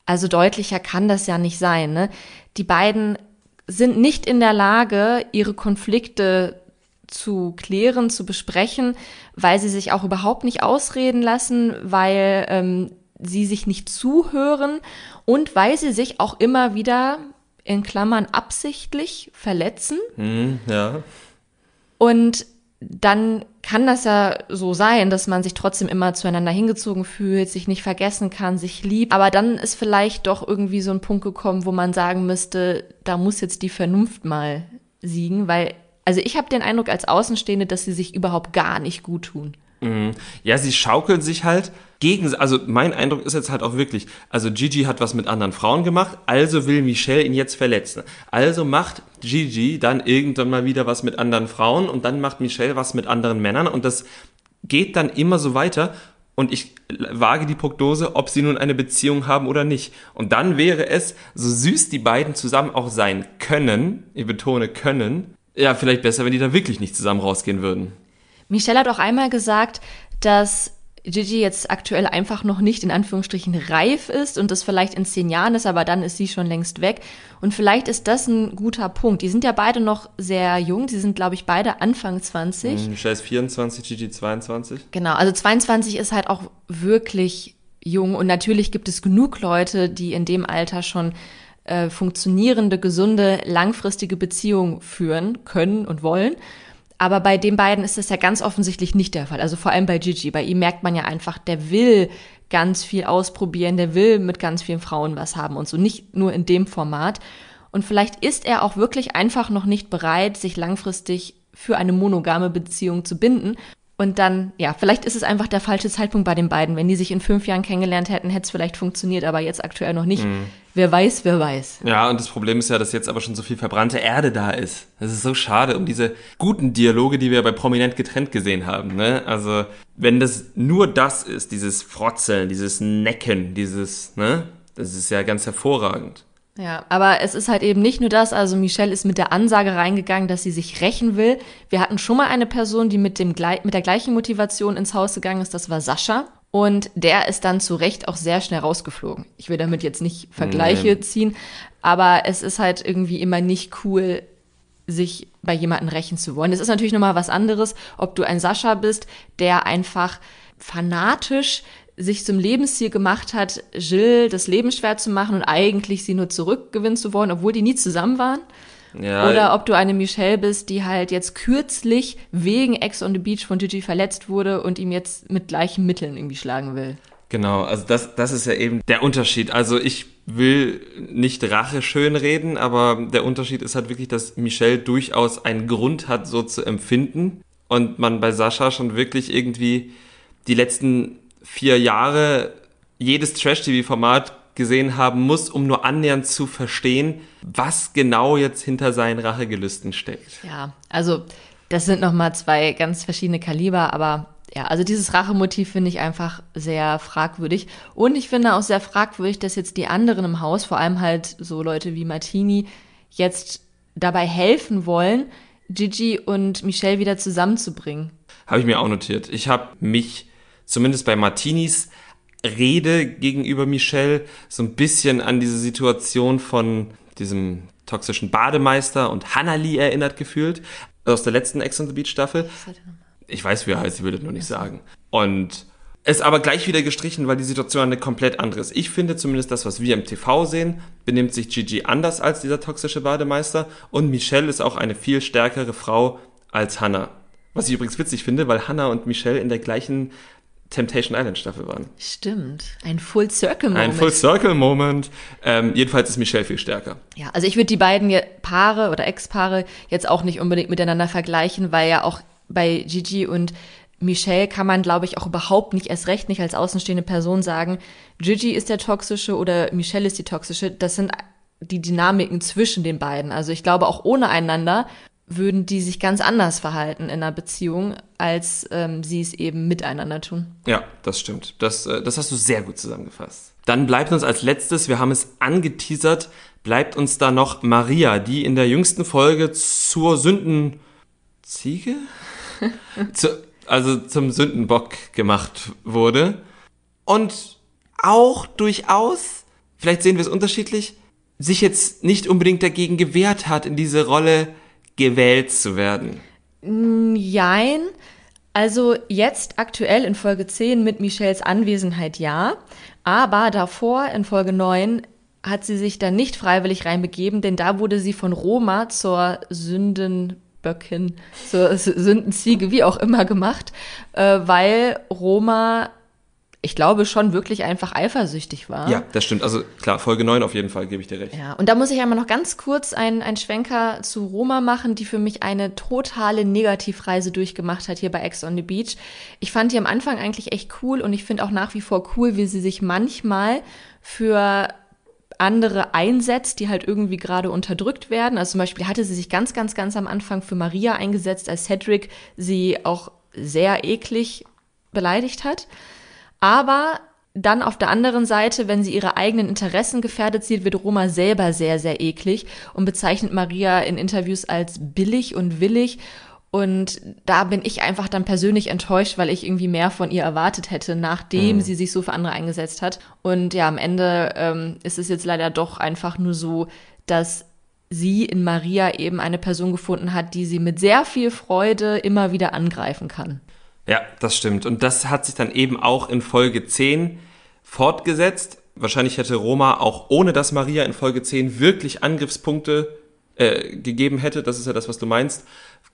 also deutlicher kann das ja nicht sein. Ne? Die beiden sind nicht in der Lage, ihre Konflikte zu klären, zu besprechen, weil sie sich auch überhaupt nicht ausreden lassen, weil ähm, sie sich nicht zuhören und weil sie sich auch immer wieder in Klammern absichtlich verletzen. Hm, ja. Und dann kann das ja so sein, dass man sich trotzdem immer zueinander hingezogen fühlt, sich nicht vergessen kann, sich liebt. Aber dann ist vielleicht doch irgendwie so ein Punkt gekommen, wo man sagen müsste, da muss jetzt die Vernunft mal siegen, weil, also ich habe den Eindruck als Außenstehende, dass sie sich überhaupt gar nicht gut tun. Mhm. Ja, sie schaukeln sich halt gegen, also mein Eindruck ist jetzt halt auch wirklich, also Gigi hat was mit anderen Frauen gemacht, also will Michelle ihn jetzt verletzen. Also macht Gigi dann irgendwann mal wieder was mit anderen Frauen und dann macht Michelle was mit anderen Männern und das geht dann immer so weiter und ich wage die Prognose, ob sie nun eine Beziehung haben oder nicht. Und dann wäre es, so süß die beiden zusammen auch sein können, ich betone können, ja, vielleicht besser, wenn die da wirklich nicht zusammen rausgehen würden. Michelle hat auch einmal gesagt, dass Gigi jetzt aktuell einfach noch nicht in Anführungsstrichen reif ist und das vielleicht in zehn Jahren ist, aber dann ist sie schon längst weg. Und vielleicht ist das ein guter Punkt. Die sind ja beide noch sehr jung. Die sind, glaube ich, beide Anfang 20. Michelle ist 24, Gigi 22. Genau, also 22 ist halt auch wirklich jung. Und natürlich gibt es genug Leute, die in dem Alter schon äh, funktionierende, gesunde, langfristige Beziehungen führen können und wollen. Aber bei den beiden ist das ja ganz offensichtlich nicht der Fall. Also vor allem bei Gigi. Bei ihm merkt man ja einfach, der will ganz viel ausprobieren, der will mit ganz vielen Frauen was haben und so. Nicht nur in dem Format. Und vielleicht ist er auch wirklich einfach noch nicht bereit, sich langfristig für eine monogame Beziehung zu binden. Und dann, ja, vielleicht ist es einfach der falsche Zeitpunkt bei den beiden. Wenn die sich in fünf Jahren kennengelernt hätten, hätte es vielleicht funktioniert, aber jetzt aktuell noch nicht. Mhm. Wer weiß, wer weiß. Ja, und das Problem ist ja, dass jetzt aber schon so viel verbrannte Erde da ist. Das ist so schade um diese guten Dialoge, die wir bei Prominent getrennt gesehen haben. Ne? Also, wenn das nur das ist, dieses Frotzeln, dieses Necken, dieses, ne? Das ist ja ganz hervorragend. Ja, aber es ist halt eben nicht nur das. Also Michelle ist mit der Ansage reingegangen, dass sie sich rächen will. Wir hatten schon mal eine Person, die mit, dem, mit der gleichen Motivation ins Haus gegangen ist. Das war Sascha. Und der ist dann zu Recht auch sehr schnell rausgeflogen. Ich will damit jetzt nicht Vergleiche nee. ziehen, aber es ist halt irgendwie immer nicht cool, sich bei jemandem rächen zu wollen. Es ist natürlich nochmal was anderes, ob du ein Sascha bist, der einfach fanatisch sich zum Lebensziel gemacht hat, Jill das Leben schwer zu machen und eigentlich sie nur zurückgewinnen zu wollen, obwohl die nie zusammen waren. Ja. Oder ob du eine Michelle bist, die halt jetzt kürzlich wegen Ex on the Beach von Gigi verletzt wurde und ihm jetzt mit gleichen Mitteln irgendwie schlagen will. Genau, also das, das ist ja eben der Unterschied. Also ich will nicht Rache schönreden, aber der Unterschied ist halt wirklich, dass Michelle durchaus einen Grund hat, so zu empfinden. Und man bei Sascha schon wirklich irgendwie die letzten vier Jahre jedes Trash-TV-Format gesehen haben muss, um nur annähernd zu verstehen, was genau jetzt hinter seinen Rachegelüsten steckt. Ja, also das sind nochmal zwei ganz verschiedene Kaliber, aber ja, also dieses Rachemotiv finde ich einfach sehr fragwürdig. Und ich finde auch sehr fragwürdig, dass jetzt die anderen im Haus, vor allem halt so Leute wie Martini, jetzt dabei helfen wollen, Gigi und Michelle wieder zusammenzubringen. Habe ich mir auch notiert. Ich habe mich zumindest bei Martinis Rede gegenüber Michelle so ein bisschen an diese Situation von diesem toxischen Bademeister und Hannali erinnert gefühlt aus der letzten Ex on the Beach Staffel. Ich weiß, wie er heißt, ich würde nur nicht sagen. Und es aber gleich wieder gestrichen, weil die Situation eine komplett andere ist. Ich finde zumindest das, was wir im TV sehen, benimmt sich Gigi anders als dieser toxische Bademeister und Michelle ist auch eine viel stärkere Frau als Hannah. Was ich übrigens witzig finde, weil Hannah und Michelle in der gleichen Temptation Island Staffel waren. Stimmt. Ein Full Circle Moment. Ein Full Circle Moment. Ähm, jedenfalls ist Michelle viel stärker. Ja, also ich würde die beiden Paare oder Ex-Paare jetzt auch nicht unbedingt miteinander vergleichen, weil ja auch bei Gigi und Michelle kann man, glaube ich, auch überhaupt nicht, erst recht nicht als außenstehende Person sagen, Gigi ist der toxische oder Michelle ist die toxische. Das sind die Dynamiken zwischen den beiden. Also ich glaube, auch ohne einander würden die sich ganz anders verhalten in einer Beziehung, als ähm, sie es eben miteinander tun. Ja, das stimmt. Das, äh, das hast du sehr gut zusammengefasst. Dann bleibt uns als letztes, wir haben es angeteasert, bleibt uns da noch Maria, die in der jüngsten Folge zur Sündenziege? zu, also zum Sündenbock gemacht wurde. Und auch durchaus, vielleicht sehen wir es unterschiedlich, sich jetzt nicht unbedingt dagegen gewehrt hat, in diese Rolle gewählt zu werden? Jein. Also jetzt aktuell in Folge 10 mit Michelles Anwesenheit ja, aber davor in Folge 9 hat sie sich dann nicht freiwillig reinbegeben, denn da wurde sie von Roma zur Sündenböckin, zur Sündenziege, wie auch immer gemacht, äh, weil Roma ich glaube, schon wirklich einfach eifersüchtig war. Ja, das stimmt. Also klar, Folge 9 auf jeden Fall, gebe ich dir recht. Ja, und da muss ich einmal noch ganz kurz einen, einen Schwenker zu Roma machen, die für mich eine totale Negativreise durchgemacht hat hier bei Ex on the Beach. Ich fand die am Anfang eigentlich echt cool und ich finde auch nach wie vor cool, wie sie sich manchmal für andere einsetzt, die halt irgendwie gerade unterdrückt werden. Also zum Beispiel hatte sie sich ganz, ganz, ganz am Anfang für Maria eingesetzt, als Cedric sie auch sehr eklig beleidigt hat. Aber dann auf der anderen Seite, wenn sie ihre eigenen Interessen gefährdet sieht, wird Roma selber sehr, sehr eklig und bezeichnet Maria in Interviews als billig und willig. Und da bin ich einfach dann persönlich enttäuscht, weil ich irgendwie mehr von ihr erwartet hätte, nachdem mhm. sie sich so für andere eingesetzt hat. Und ja, am Ende ähm, ist es jetzt leider doch einfach nur so, dass sie in Maria eben eine Person gefunden hat, die sie mit sehr viel Freude immer wieder angreifen kann. Ja, das stimmt. Und das hat sich dann eben auch in Folge 10 fortgesetzt. Wahrscheinlich hätte Roma auch ohne dass Maria in Folge 10 wirklich Angriffspunkte äh, gegeben hätte, das ist ja das, was du meinst,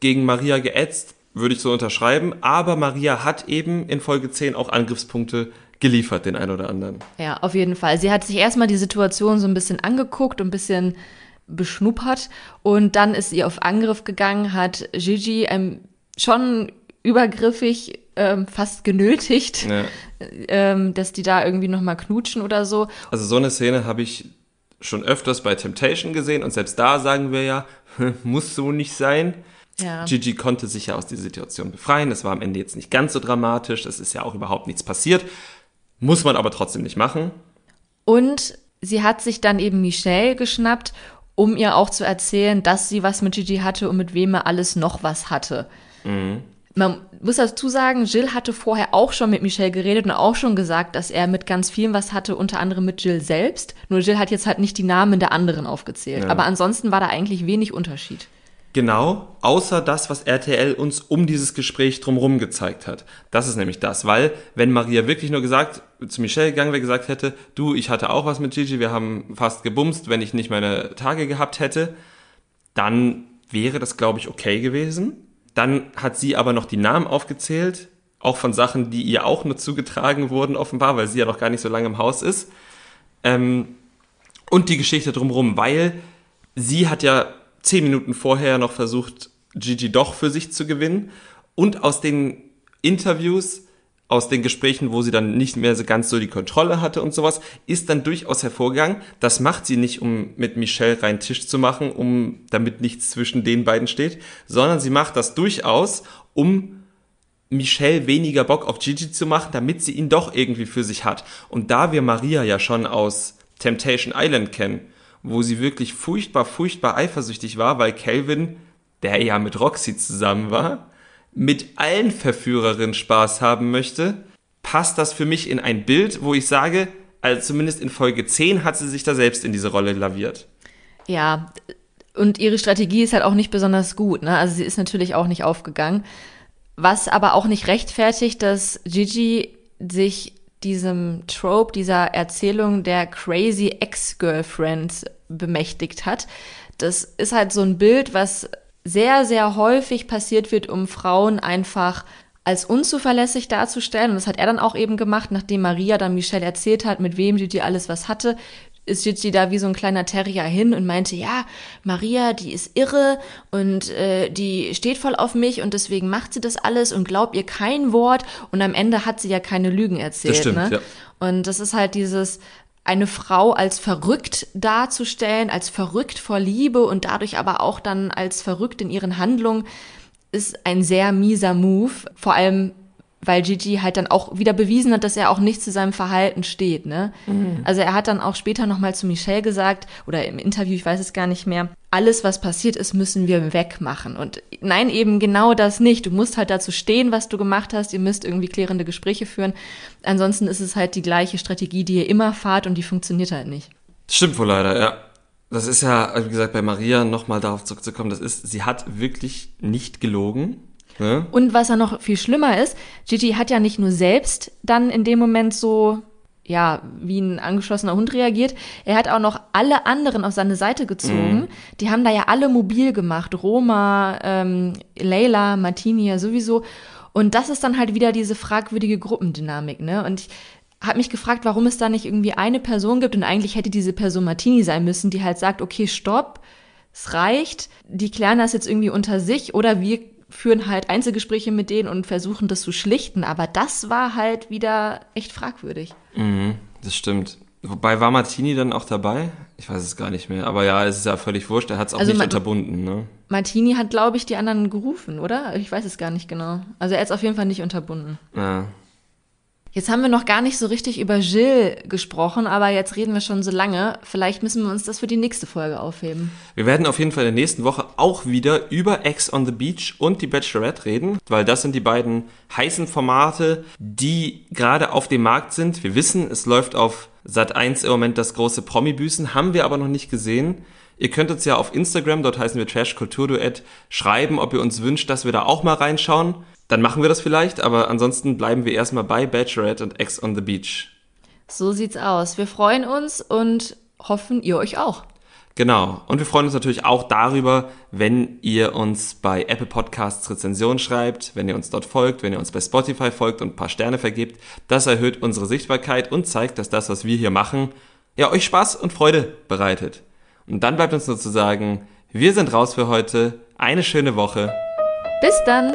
gegen Maria geätzt, würde ich so unterschreiben. Aber Maria hat eben in Folge 10 auch Angriffspunkte geliefert, den einen oder anderen. Ja, auf jeden Fall. Sie hat sich erstmal die Situation so ein bisschen angeguckt und ein bisschen beschnuppert und dann ist sie auf Angriff gegangen, hat Gigi ähm, schon übergriffig ähm, fast genötigt, ja. ähm, dass die da irgendwie nochmal knutschen oder so. Also so eine Szene habe ich schon öfters bei Temptation gesehen und selbst da sagen wir ja, muss so nicht sein. Ja. Gigi konnte sich ja aus dieser Situation befreien. Es war am Ende jetzt nicht ganz so dramatisch. Es ist ja auch überhaupt nichts passiert. Muss man aber trotzdem nicht machen. Und sie hat sich dann eben Michelle geschnappt, um ihr auch zu erzählen, dass sie was mit Gigi hatte und mit wem er alles noch was hatte. Mhm. Man muss dazu sagen, Jill hatte vorher auch schon mit Michelle geredet und auch schon gesagt, dass er mit ganz vielen was hatte, unter anderem mit Jill selbst. Nur Jill hat jetzt halt nicht die Namen der anderen aufgezählt. Ja. Aber ansonsten war da eigentlich wenig Unterschied. Genau, außer das, was RTL uns um dieses Gespräch drumherum gezeigt hat. Das ist nämlich das, weil wenn Maria wirklich nur gesagt, zu Michelle gegangen wäre, gesagt hätte, du, ich hatte auch was mit Gigi, wir haben fast gebumst, wenn ich nicht meine Tage gehabt hätte, dann wäre das, glaube ich, okay gewesen. Dann hat sie aber noch die Namen aufgezählt, auch von Sachen, die ihr auch nur zugetragen wurden, offenbar, weil sie ja noch gar nicht so lange im Haus ist. Ähm, und die Geschichte drumherum, weil sie hat ja zehn Minuten vorher noch versucht, Gigi doch für sich zu gewinnen. Und aus den Interviews aus den Gesprächen, wo sie dann nicht mehr so ganz so die Kontrolle hatte und sowas, ist dann durchaus hervorgegangen. Das macht sie nicht, um mit Michelle rein Tisch zu machen, um damit nichts zwischen den beiden steht, sondern sie macht das durchaus, um Michelle weniger Bock auf Gigi zu machen, damit sie ihn doch irgendwie für sich hat. Und da wir Maria ja schon aus Temptation Island kennen, wo sie wirklich furchtbar, furchtbar eifersüchtig war, weil Calvin, der ja mit Roxy zusammen war, mit allen Verführerinnen Spaß haben möchte, passt das für mich in ein Bild, wo ich sage, also zumindest in Folge 10 hat sie sich da selbst in diese Rolle laviert. Ja, und ihre Strategie ist halt auch nicht besonders gut. Ne? Also sie ist natürlich auch nicht aufgegangen. Was aber auch nicht rechtfertigt, dass Gigi sich diesem Trope, dieser Erzählung der crazy Ex-Girlfriend bemächtigt hat. Das ist halt so ein Bild, was sehr, sehr häufig passiert wird, um Frauen einfach als unzuverlässig darzustellen. Und das hat er dann auch eben gemacht, nachdem Maria dann Michelle erzählt hat, mit wem Gigi alles was hatte, ist Gigi da wie so ein kleiner Terrier hin und meinte, ja, Maria, die ist irre und äh, die steht voll auf mich und deswegen macht sie das alles und glaubt ihr kein Wort und am Ende hat sie ja keine Lügen erzählt. Das stimmt, ne? ja. Und das ist halt dieses, eine Frau als verrückt darzustellen, als verrückt vor Liebe und dadurch aber auch dann als verrückt in ihren Handlungen, ist ein sehr mieser Move. Vor allem, weil Gigi halt dann auch wieder bewiesen hat, dass er auch nicht zu seinem Verhalten steht. Ne? Mhm. Also er hat dann auch später nochmal zu Michelle gesagt, oder im Interview, ich weiß es gar nicht mehr, alles, was passiert ist, müssen wir wegmachen. Und nein, eben genau das nicht. Du musst halt dazu stehen, was du gemacht hast. Ihr müsst irgendwie klärende Gespräche führen. Ansonsten ist es halt die gleiche Strategie, die ihr immer fahrt und die funktioniert halt nicht. Stimmt wohl leider, ja. Das ist ja, wie gesagt, bei Maria nochmal darauf zurückzukommen, das ist, sie hat wirklich nicht gelogen. Ne? Und was ja noch viel schlimmer ist, Gigi hat ja nicht nur selbst dann in dem Moment so ja, wie ein angeschlossener Hund reagiert. Er hat auch noch alle anderen auf seine Seite gezogen. Mhm. Die haben da ja alle mobil gemacht. Roma, ähm, Leila, Martini ja sowieso. Und das ist dann halt wieder diese fragwürdige Gruppendynamik, ne? Und ich habe mich gefragt, warum es da nicht irgendwie eine Person gibt und eigentlich hätte diese Person Martini sein müssen, die halt sagt, okay, stopp, es reicht, die klären das jetzt irgendwie unter sich oder wir führen halt Einzelgespräche mit denen und versuchen das zu schlichten. Aber das war halt wieder echt fragwürdig. Mhm, das stimmt. Wobei war Martini dann auch dabei? Ich weiß es gar nicht mehr. Aber ja, es ist ja völlig wurscht. Er hat es auch also nicht unterbunden. Ne? Martini hat, glaube ich, die anderen gerufen, oder? Ich weiß es gar nicht genau. Also er hat es auf jeden Fall nicht unterbunden. Ja. Jetzt haben wir noch gar nicht so richtig über Jill gesprochen, aber jetzt reden wir schon so lange. Vielleicht müssen wir uns das für die nächste Folge aufheben. Wir werden auf jeden Fall in der nächsten Woche auch wieder über Ex on the Beach und die Bachelorette reden, weil das sind die beiden heißen Formate, die gerade auf dem Markt sind. Wir wissen, es läuft auf Sat 1 im Moment das große Promi-Büßen, haben wir aber noch nicht gesehen. Ihr könnt uns ja auf Instagram, dort heißen wir Trash Kulturduett, schreiben, ob ihr uns wünscht, dass wir da auch mal reinschauen dann machen wir das vielleicht, aber ansonsten bleiben wir erstmal bei Bachelorette und Ex on the Beach. So sieht's aus. Wir freuen uns und hoffen, ihr euch auch. Genau. Und wir freuen uns natürlich auch darüber, wenn ihr uns bei Apple Podcasts Rezensionen schreibt, wenn ihr uns dort folgt, wenn ihr uns bei Spotify folgt und ein paar Sterne vergibt. Das erhöht unsere Sichtbarkeit und zeigt, dass das, was wir hier machen, ja euch Spaß und Freude bereitet. Und dann bleibt uns nur zu sagen, wir sind raus für heute. Eine schöne Woche. Bis dann.